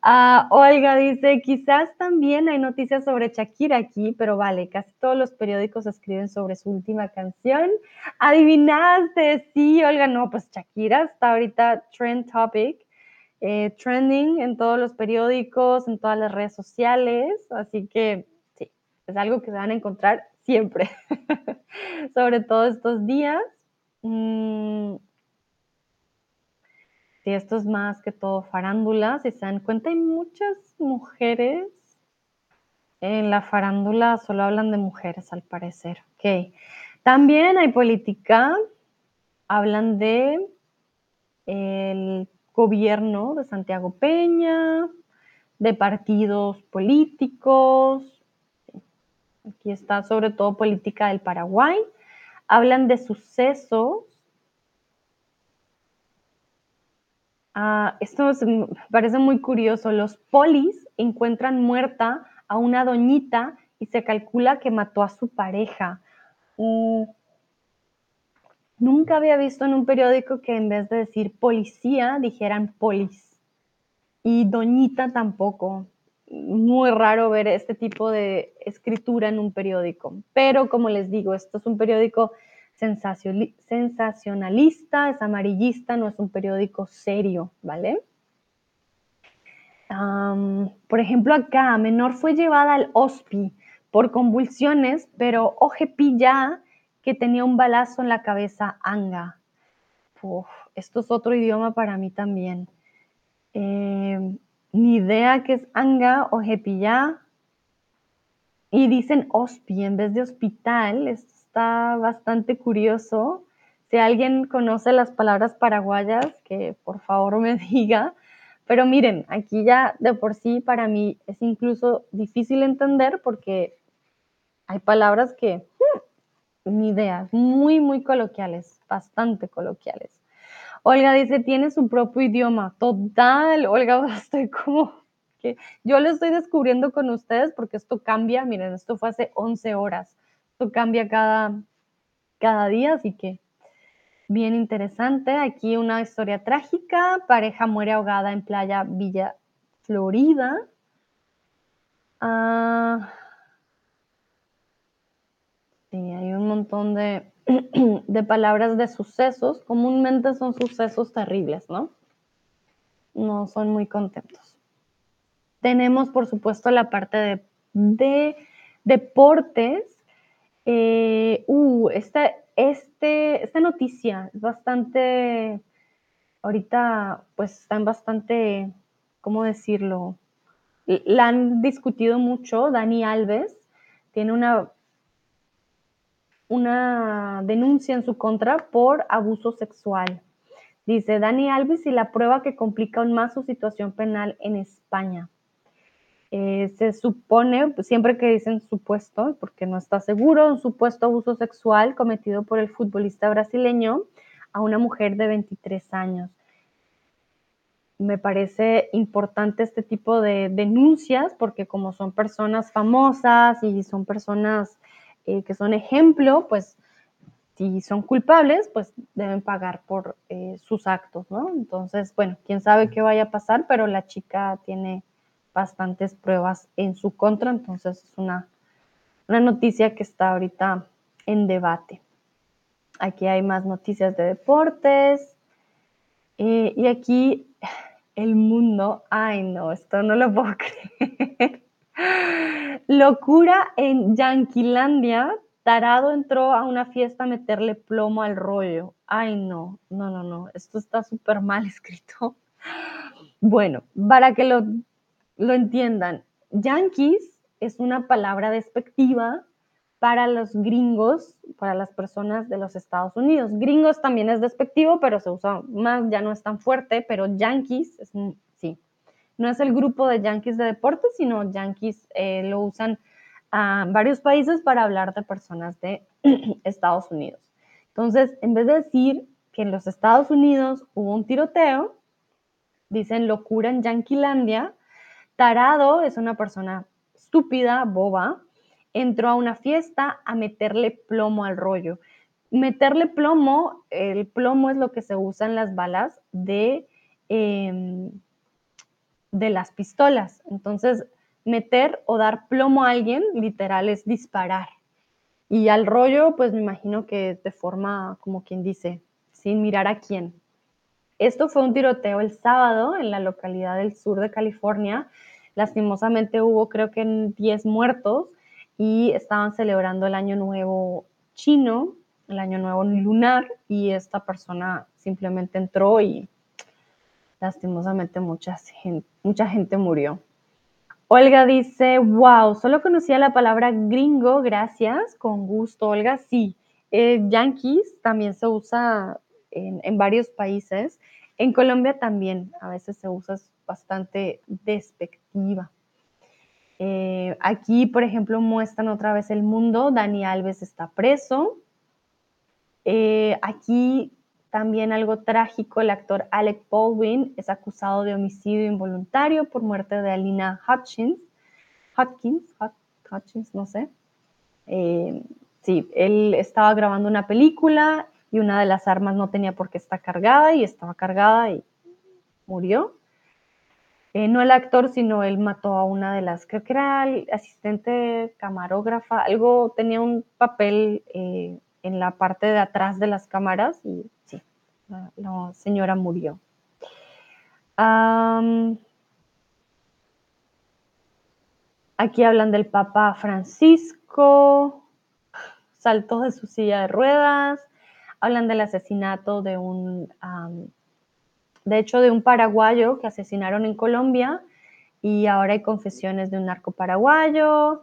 Ah, Olga dice, quizás también hay noticias sobre Shakira aquí, pero vale, casi todos los periódicos escriben sobre su última canción. Adivinaste, sí, Olga, no, pues Shakira está ahorita trend topic, eh, trending en todos los periódicos, en todas las redes sociales, así que sí, es algo que se van a encontrar siempre, sobre todo estos días. Mm, Sí, esto es más que todo farándula. Si se dan cuenta, hay muchas mujeres en la farándula, solo hablan de mujeres al parecer. También hay política, hablan de el gobierno de Santiago Peña, de partidos políticos. Aquí está sobre todo política del Paraguay. Hablan de sucesos Ah, esto parece muy curioso. Los polis encuentran muerta a una doñita y se calcula que mató a su pareja. Mm, nunca había visto en un periódico que en vez de decir policía dijeran polis. Y doñita tampoco. Muy raro ver este tipo de escritura en un periódico. Pero como les digo, esto es un periódico sensacionalista, es amarillista, no es un periódico serio, ¿vale? por ejemplo, acá, menor fue llevada al hospi por convulsiones, pero ojepilla que tenía un balazo en la cabeza, anga. esto es otro idioma para mí también. Eh, ni idea que es anga, ojepilla. Y dicen hospi en vez de hospital, es está bastante curioso. Si alguien conoce las palabras paraguayas, que por favor me diga. Pero miren, aquí ya de por sí para mí es incluso difícil entender porque hay palabras que hmm, ni ideas, muy, muy coloquiales, bastante coloquiales. Olga dice, tiene su propio idioma. Total, Olga, estoy como que yo lo estoy descubriendo con ustedes porque esto cambia. Miren, esto fue hace 11 horas. Esto cambia cada, cada día, así que bien interesante. Aquí una historia trágica. Pareja muere ahogada en playa Villa Florida. Ah, sí, hay un montón de, de palabras de sucesos. Comúnmente son sucesos terribles, ¿no? No son muy contentos. Tenemos, por supuesto, la parte de, de deportes eh, uh, esta, este, esta noticia es bastante, ahorita pues están bastante, ¿cómo decirlo? La han discutido mucho. Dani Alves tiene una, una denuncia en su contra por abuso sexual. Dice Dani Alves y la prueba que complica aún más su situación penal en España. Eh, se supone, siempre que dicen supuesto, porque no está seguro, un supuesto abuso sexual cometido por el futbolista brasileño a una mujer de 23 años. Me parece importante este tipo de denuncias porque como son personas famosas y son personas eh, que son ejemplo, pues si son culpables, pues deben pagar por eh, sus actos, ¿no? Entonces, bueno, quién sabe qué vaya a pasar, pero la chica tiene bastantes pruebas en su contra, entonces es una, una noticia que está ahorita en debate. Aquí hay más noticias de deportes. Eh, y aquí el mundo, ay no, esto no lo puedo creer. Locura en Yanquilandia, Tarado entró a una fiesta a meterle plomo al rollo. Ay no, no, no, no, esto está súper mal escrito. Bueno, para que lo lo entiendan. Yankees es una palabra despectiva para los gringos, para las personas de los Estados Unidos. Gringos también es despectivo, pero se usa más, ya no es tan fuerte, pero Yankees es sí. No es el grupo de Yankees de deportes, sino Yankees eh, lo usan a varios países para hablar de personas de Estados Unidos. Entonces, en vez de decir que en los Estados Unidos hubo un tiroteo, dicen locura en Yanquilandia. Tarado es una persona estúpida, boba, entró a una fiesta a meterle plomo al rollo. Meterle plomo, el plomo es lo que se usa en las balas de, em, de las pistolas. Entonces, meter o dar plomo a alguien, literal, es disparar. Y al rollo, pues me imagino que de forma, como quien dice, sin mirar a quién. Esto fue un tiroteo el sábado en la localidad del sur de California. Lastimosamente hubo creo que 10 muertos y estaban celebrando el año nuevo chino, el año nuevo lunar, y esta persona simplemente entró y lastimosamente mucha gente, murió. Olga dice, wow, solo conocía la palabra gringo, gracias, con gusto, Olga. Sí, eh, yankees también se usa en, varios países. En Colombia también a veces se usa bastante despectiva. Eh, aquí, por ejemplo, muestran otra vez el mundo. Dani Alves está preso. Eh, aquí también algo trágico, el actor Alec Baldwin es acusado de homicidio involuntario por muerte de Alina Hutchins. Hutchins, Hutchins, no sé. Eh, sí, él estaba grabando una película y una de las armas no tenía por qué estar cargada y estaba cargada y murió. Eh, no el actor, sino él mató a una de las, creo que era el asistente camarógrafa, algo, tenía un papel eh, en la parte de atrás de las cámaras y sí, la, señora murió. aquí hablan del Papa Francisco, saltó de su silla de ruedas, hablan del asesinato de un, de hecho, de un paraguayo que asesinaron en Colombia y ahora hay confesiones de un narco paraguayo,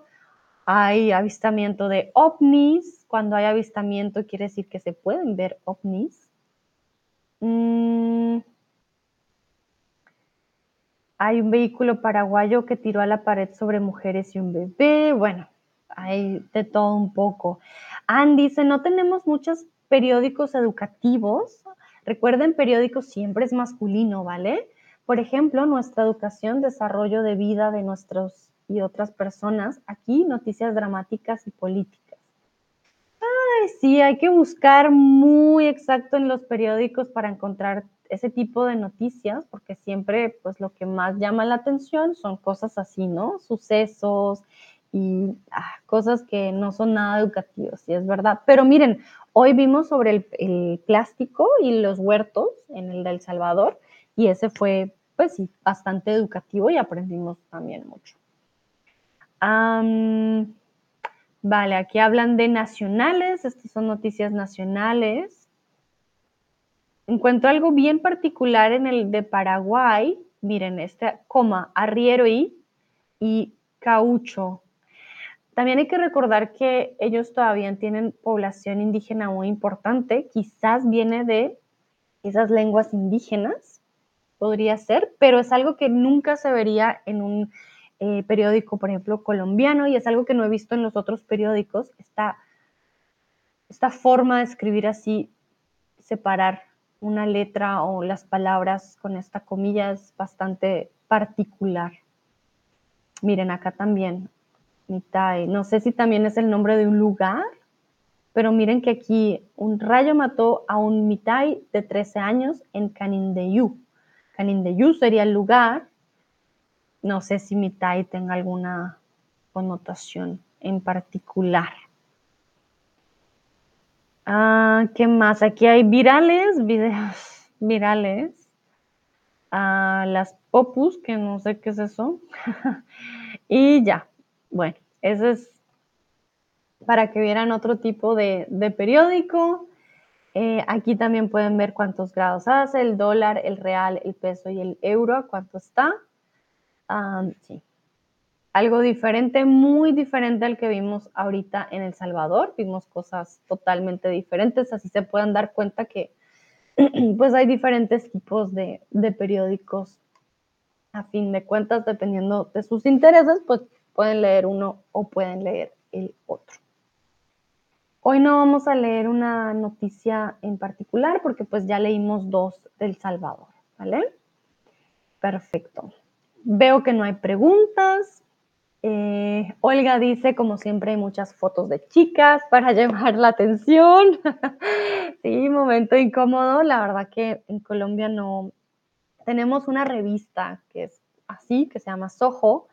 hay avistamiento de ovnis, cuando hay avistamiento quiere decir que se pueden ver ovnis. Mm. Hay un vehículo paraguayo que tiró a la pared sobre mujeres y un bebé. Bueno, hay de todo un poco. Andy dice, no tenemos muchos periódicos educativos. Recuerden, periódicos siempre es masculino, ¿vale? Por ejemplo, nuestra educación, desarrollo de vida de nuestros y otras personas. Aquí, noticias dramáticas y políticas sí, hay que buscar muy exacto en los periódicos para encontrar ese tipo de noticias, porque siempre, pues lo que más llama la atención son cosas así, ¿no? Sucesos y ah, cosas que no son nada educativos, sí es verdad. Pero miren, hoy vimos sobre el, plástico y los huertos en el de El Salvador, y ese fue, pues sí, bastante educativo y aprendimos también mucho. Vale, aquí hablan de nacionales, estas son noticias nacionales. Encuentro algo bien particular en el de Paraguay. Miren, este coma, arriero y, caucho. También hay que recordar que ellos todavía tienen población indígena muy importante, quizás viene de esas lenguas indígenas, podría ser, pero es algo que nunca se vería en un eh, periódico, por ejemplo, colombiano, y es algo que no he visto en los otros periódicos, esta, esta forma de escribir así, separar una letra o las palabras con esta comilla es bastante particular. Miren, acá también, Mitai, no sé si también es el nombre de un lugar, pero miren que aquí un rayo mató a un Mitai de 13 años en Canindeyú. Canindeyú sería el lugar no sé si mi Tai tenga alguna connotación en particular. Ah, ¿Qué más? Aquí hay virales, videos virales. Ah, las popus, que no sé qué es eso. y ya. Bueno, ese es para que vieran otro tipo de, periódico. Eh, aquí también pueden ver cuántos grados hace, el dólar, el real, el peso y el euro, cuánto está sí. Algo diferente, muy diferente al que vimos ahorita en El Salvador. Vimos cosas totalmente diferentes, así se pueden dar cuenta que pues hay diferentes tipos de, de periódicos. A fin de cuentas, dependiendo de sus intereses, pues pueden leer uno o pueden leer el otro. Hoy no vamos a leer una noticia en particular porque pues ya leímos dos del Salvador, ¿vale? Perfecto. Veo que no hay preguntas. Eh, Olga dice, como siempre, hay muchas fotos de chicas para llamar la atención. sí, momento incómodo. La verdad que en Colombia no tenemos una revista que es así, que se llama Soho,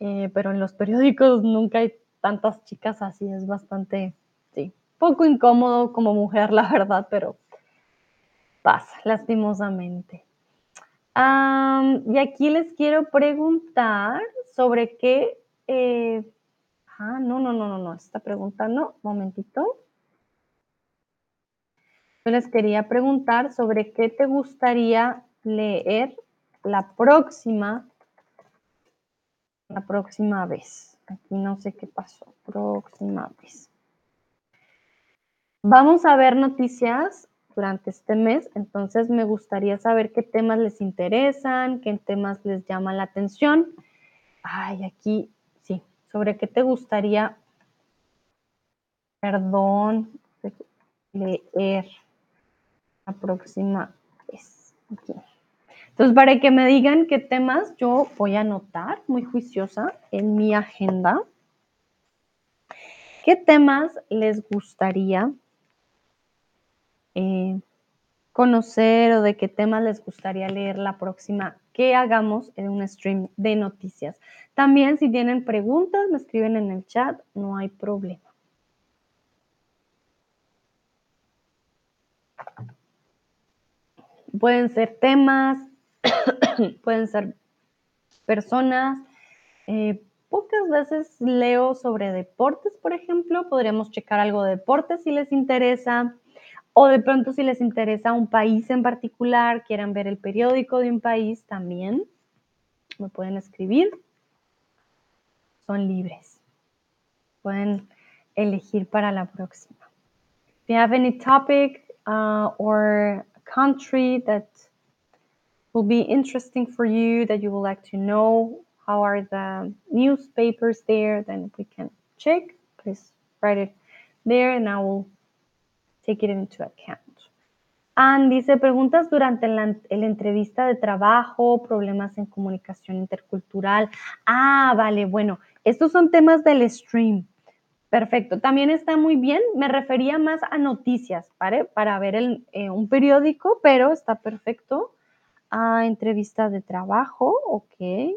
eh, pero en los periódicos nunca hay tantas chicas así. Es bastante, sí, poco incómodo como mujer, la verdad, pero pasa, lastimosamente. y aquí les quiero preguntar sobre qué eh, ah, no, no, no, no, no, está preguntando, momentito. Yo les quería preguntar sobre qué te gustaría leer la próxima, la próxima vez. Aquí no sé qué pasó, próxima vez. Vamos a ver noticias durante este mes, entonces me gustaría saber qué temas les interesan, qué temas les llaman la atención. Ay, aquí sobre qué te gustaría, perdón, leer la próxima vez. Entonces, para que me digan qué temas, yo voy a anotar muy juiciosa en mi agenda. ¿Qué temas les gustaría eh, conocer o de qué temas les gustaría leer la próxima que hagamos en un stream de noticias? También si tienen preguntas, me escriben en el chat, no hay problema. Pueden ser temas, pueden ser personas. Eh, pocas veces leo sobre deportes, por ejemplo. Podríamos checar algo de deportes si les interesa. O de pronto si les interesa un país en particular, quieran ver el periódico de un país también, me pueden escribir son libres. Pueden elegir para la próxima. If you have any topic uh, or country that will be interesting for you, that you would like to know, how are the newspapers there, then we can check. Please write it there and I will take it into account. And dice, preguntas durante la, la, entrevista de trabajo, problemas en comunicación intercultural. Ah, vale, bueno, estos son temas del stream. Perfecto, también está muy bien. Me refería más a noticias, ¿vale? Para ver el, eh, un periódico, pero está perfecto. A entrevistas de trabajo, ok.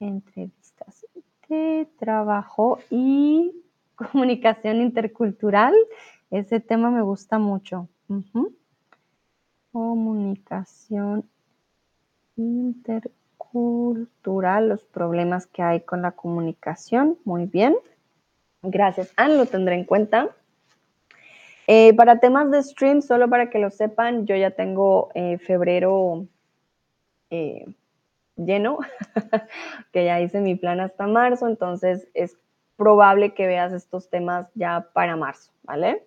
Entrevistas de trabajo y comunicación intercultural. Ese tema me gusta mucho. Comunicación intercultural cultural, los problemas que hay con la comunicación. Muy bien. Gracias, Anne, lo tendré en cuenta. Eh, para temas de stream, solo para que lo sepan, yo ya tengo eh, febrero eh, lleno, que ya hice mi plan hasta marzo, entonces es probable que veas estos temas ya para marzo, ¿vale?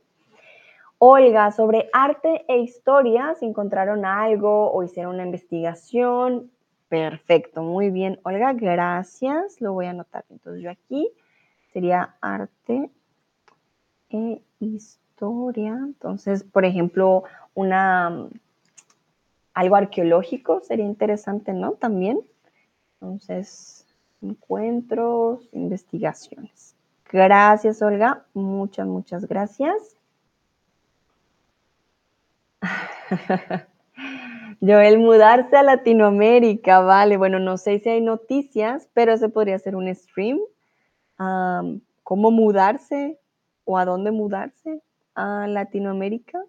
Olga, sobre arte e historia, si encontraron algo o hicieron una investigación, Perfecto, muy bien. Olga, gracias. Lo voy a anotar. Entonces yo aquí sería arte e historia. Entonces, por ejemplo, una algo arqueológico sería interesante, ¿no? También. Entonces, encuentros, investigaciones. Gracias, Olga. Muchas, muchas gracias. Joel, mudarse a Latinoamérica, vale. Bueno, no sé si hay noticias, pero se podría hacer un stream. ¿Cómo mudarse o a dónde mudarse a Latinoamérica?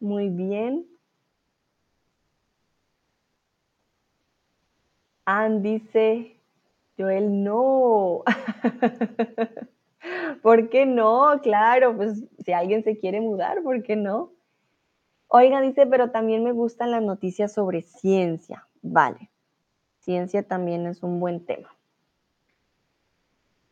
Muy bien. Ann dice, Joel, no. ¿Por qué no? Claro, pues si alguien se quiere mudar, ¿por qué no? Oiga, dice, pero también me gustan las noticias sobre ciencia. Vale, ciencia también es un buen tema.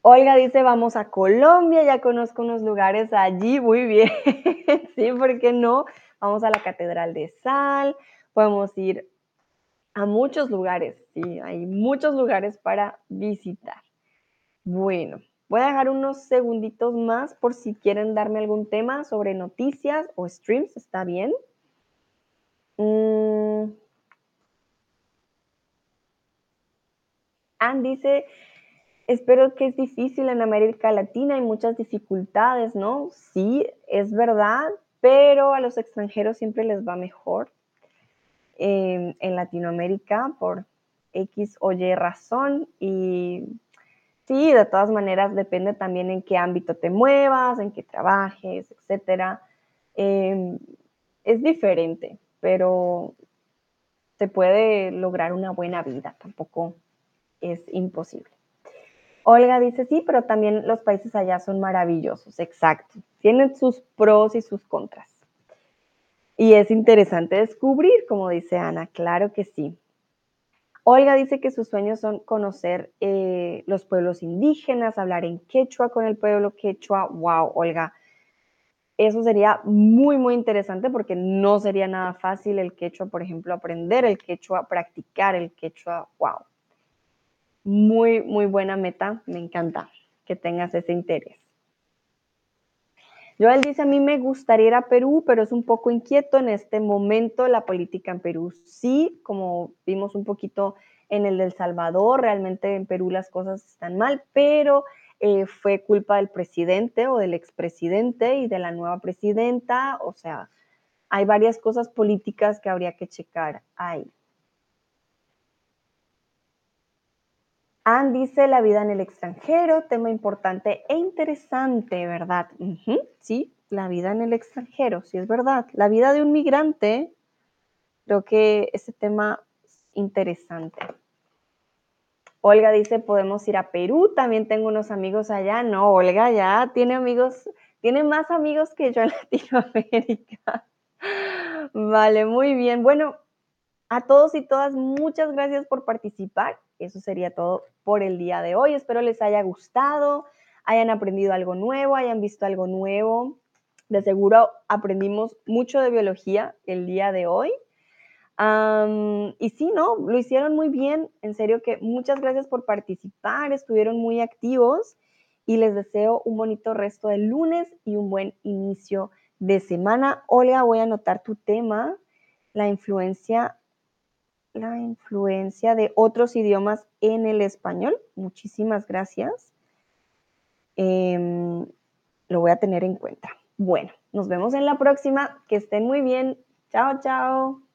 Olga dice, vamos a Colombia, ya conozco unos lugares allí, muy bien. sí, ¿por qué no? Vamos a la Catedral de Sal, podemos ir a muchos lugares, sí, hay muchos lugares para visitar. Bueno, voy a dejar unos segunditos más por si quieren darme algún tema sobre noticias o streams, está bien. Mm. Ann dice, espero que es difícil en América Latina, hay muchas dificultades, ¿no? Sí, es verdad, pero a los extranjeros siempre les va mejor en Latinoamérica por X o Y razón y sí, de todas maneras depende también en qué ámbito te muevas, en qué trabajes, etcétera. Em, es diferente, pero se puede lograr una buena vida, tampoco es imposible. Olga dice, sí, pero también los países allá son maravillosos, exacto. Tienen sus pros y sus contras. Y es interesante descubrir, como dice Ana, claro que sí. Olga dice que sus sueños son conocer eh, los pueblos indígenas, hablar en quechua con el pueblo quechua. Wow, Olga, eso sería muy, muy interesante porque no sería nada fácil el quechua, por ejemplo, aprender el quechua, practicar el quechua. Wow. Muy, muy buena meta. Me encanta que tengas ese interés. Joel dice, a mí me gustaría ir a Perú, pero es un poco inquieto en este momento la política en Perú. Sí, como vimos un poquito en el del Salvador, realmente en Perú las cosas están mal, pero eh, fue culpa del presidente o del expresidente y de la nueva presidenta. O sea, hay varias cosas políticas que habría que checar ahí. Ann dice la vida en el extranjero, tema importante e interesante, ¿verdad? sí, la vida en el extranjero, sí es verdad. La vida de un migrante, creo que ese tema es interesante. Olga dice, podemos ir a Perú, también tengo unos amigos allá. No, Olga ya tiene amigos, tiene más amigos que yo en Latinoamérica. Vale, muy bien. Bueno, a todos y todas, muchas gracias por participar. Eso sería todo por el día de hoy. Espero les haya gustado, hayan aprendido algo nuevo, hayan visto algo nuevo. De seguro aprendimos mucho de biología el día de hoy. y sí, ¿no? Lo hicieron muy bien. En serio que muchas gracias por participar. Estuvieron muy activos y les deseo un bonito resto de lunes y un buen inicio de semana. Olga, voy a anotar tu tema, la influencia la influencia de otros idiomas en el español. Muchísimas gracias. Em, lo voy a tener en cuenta. Bueno, nos vemos en la próxima. Que estén muy bien. Chao, chao.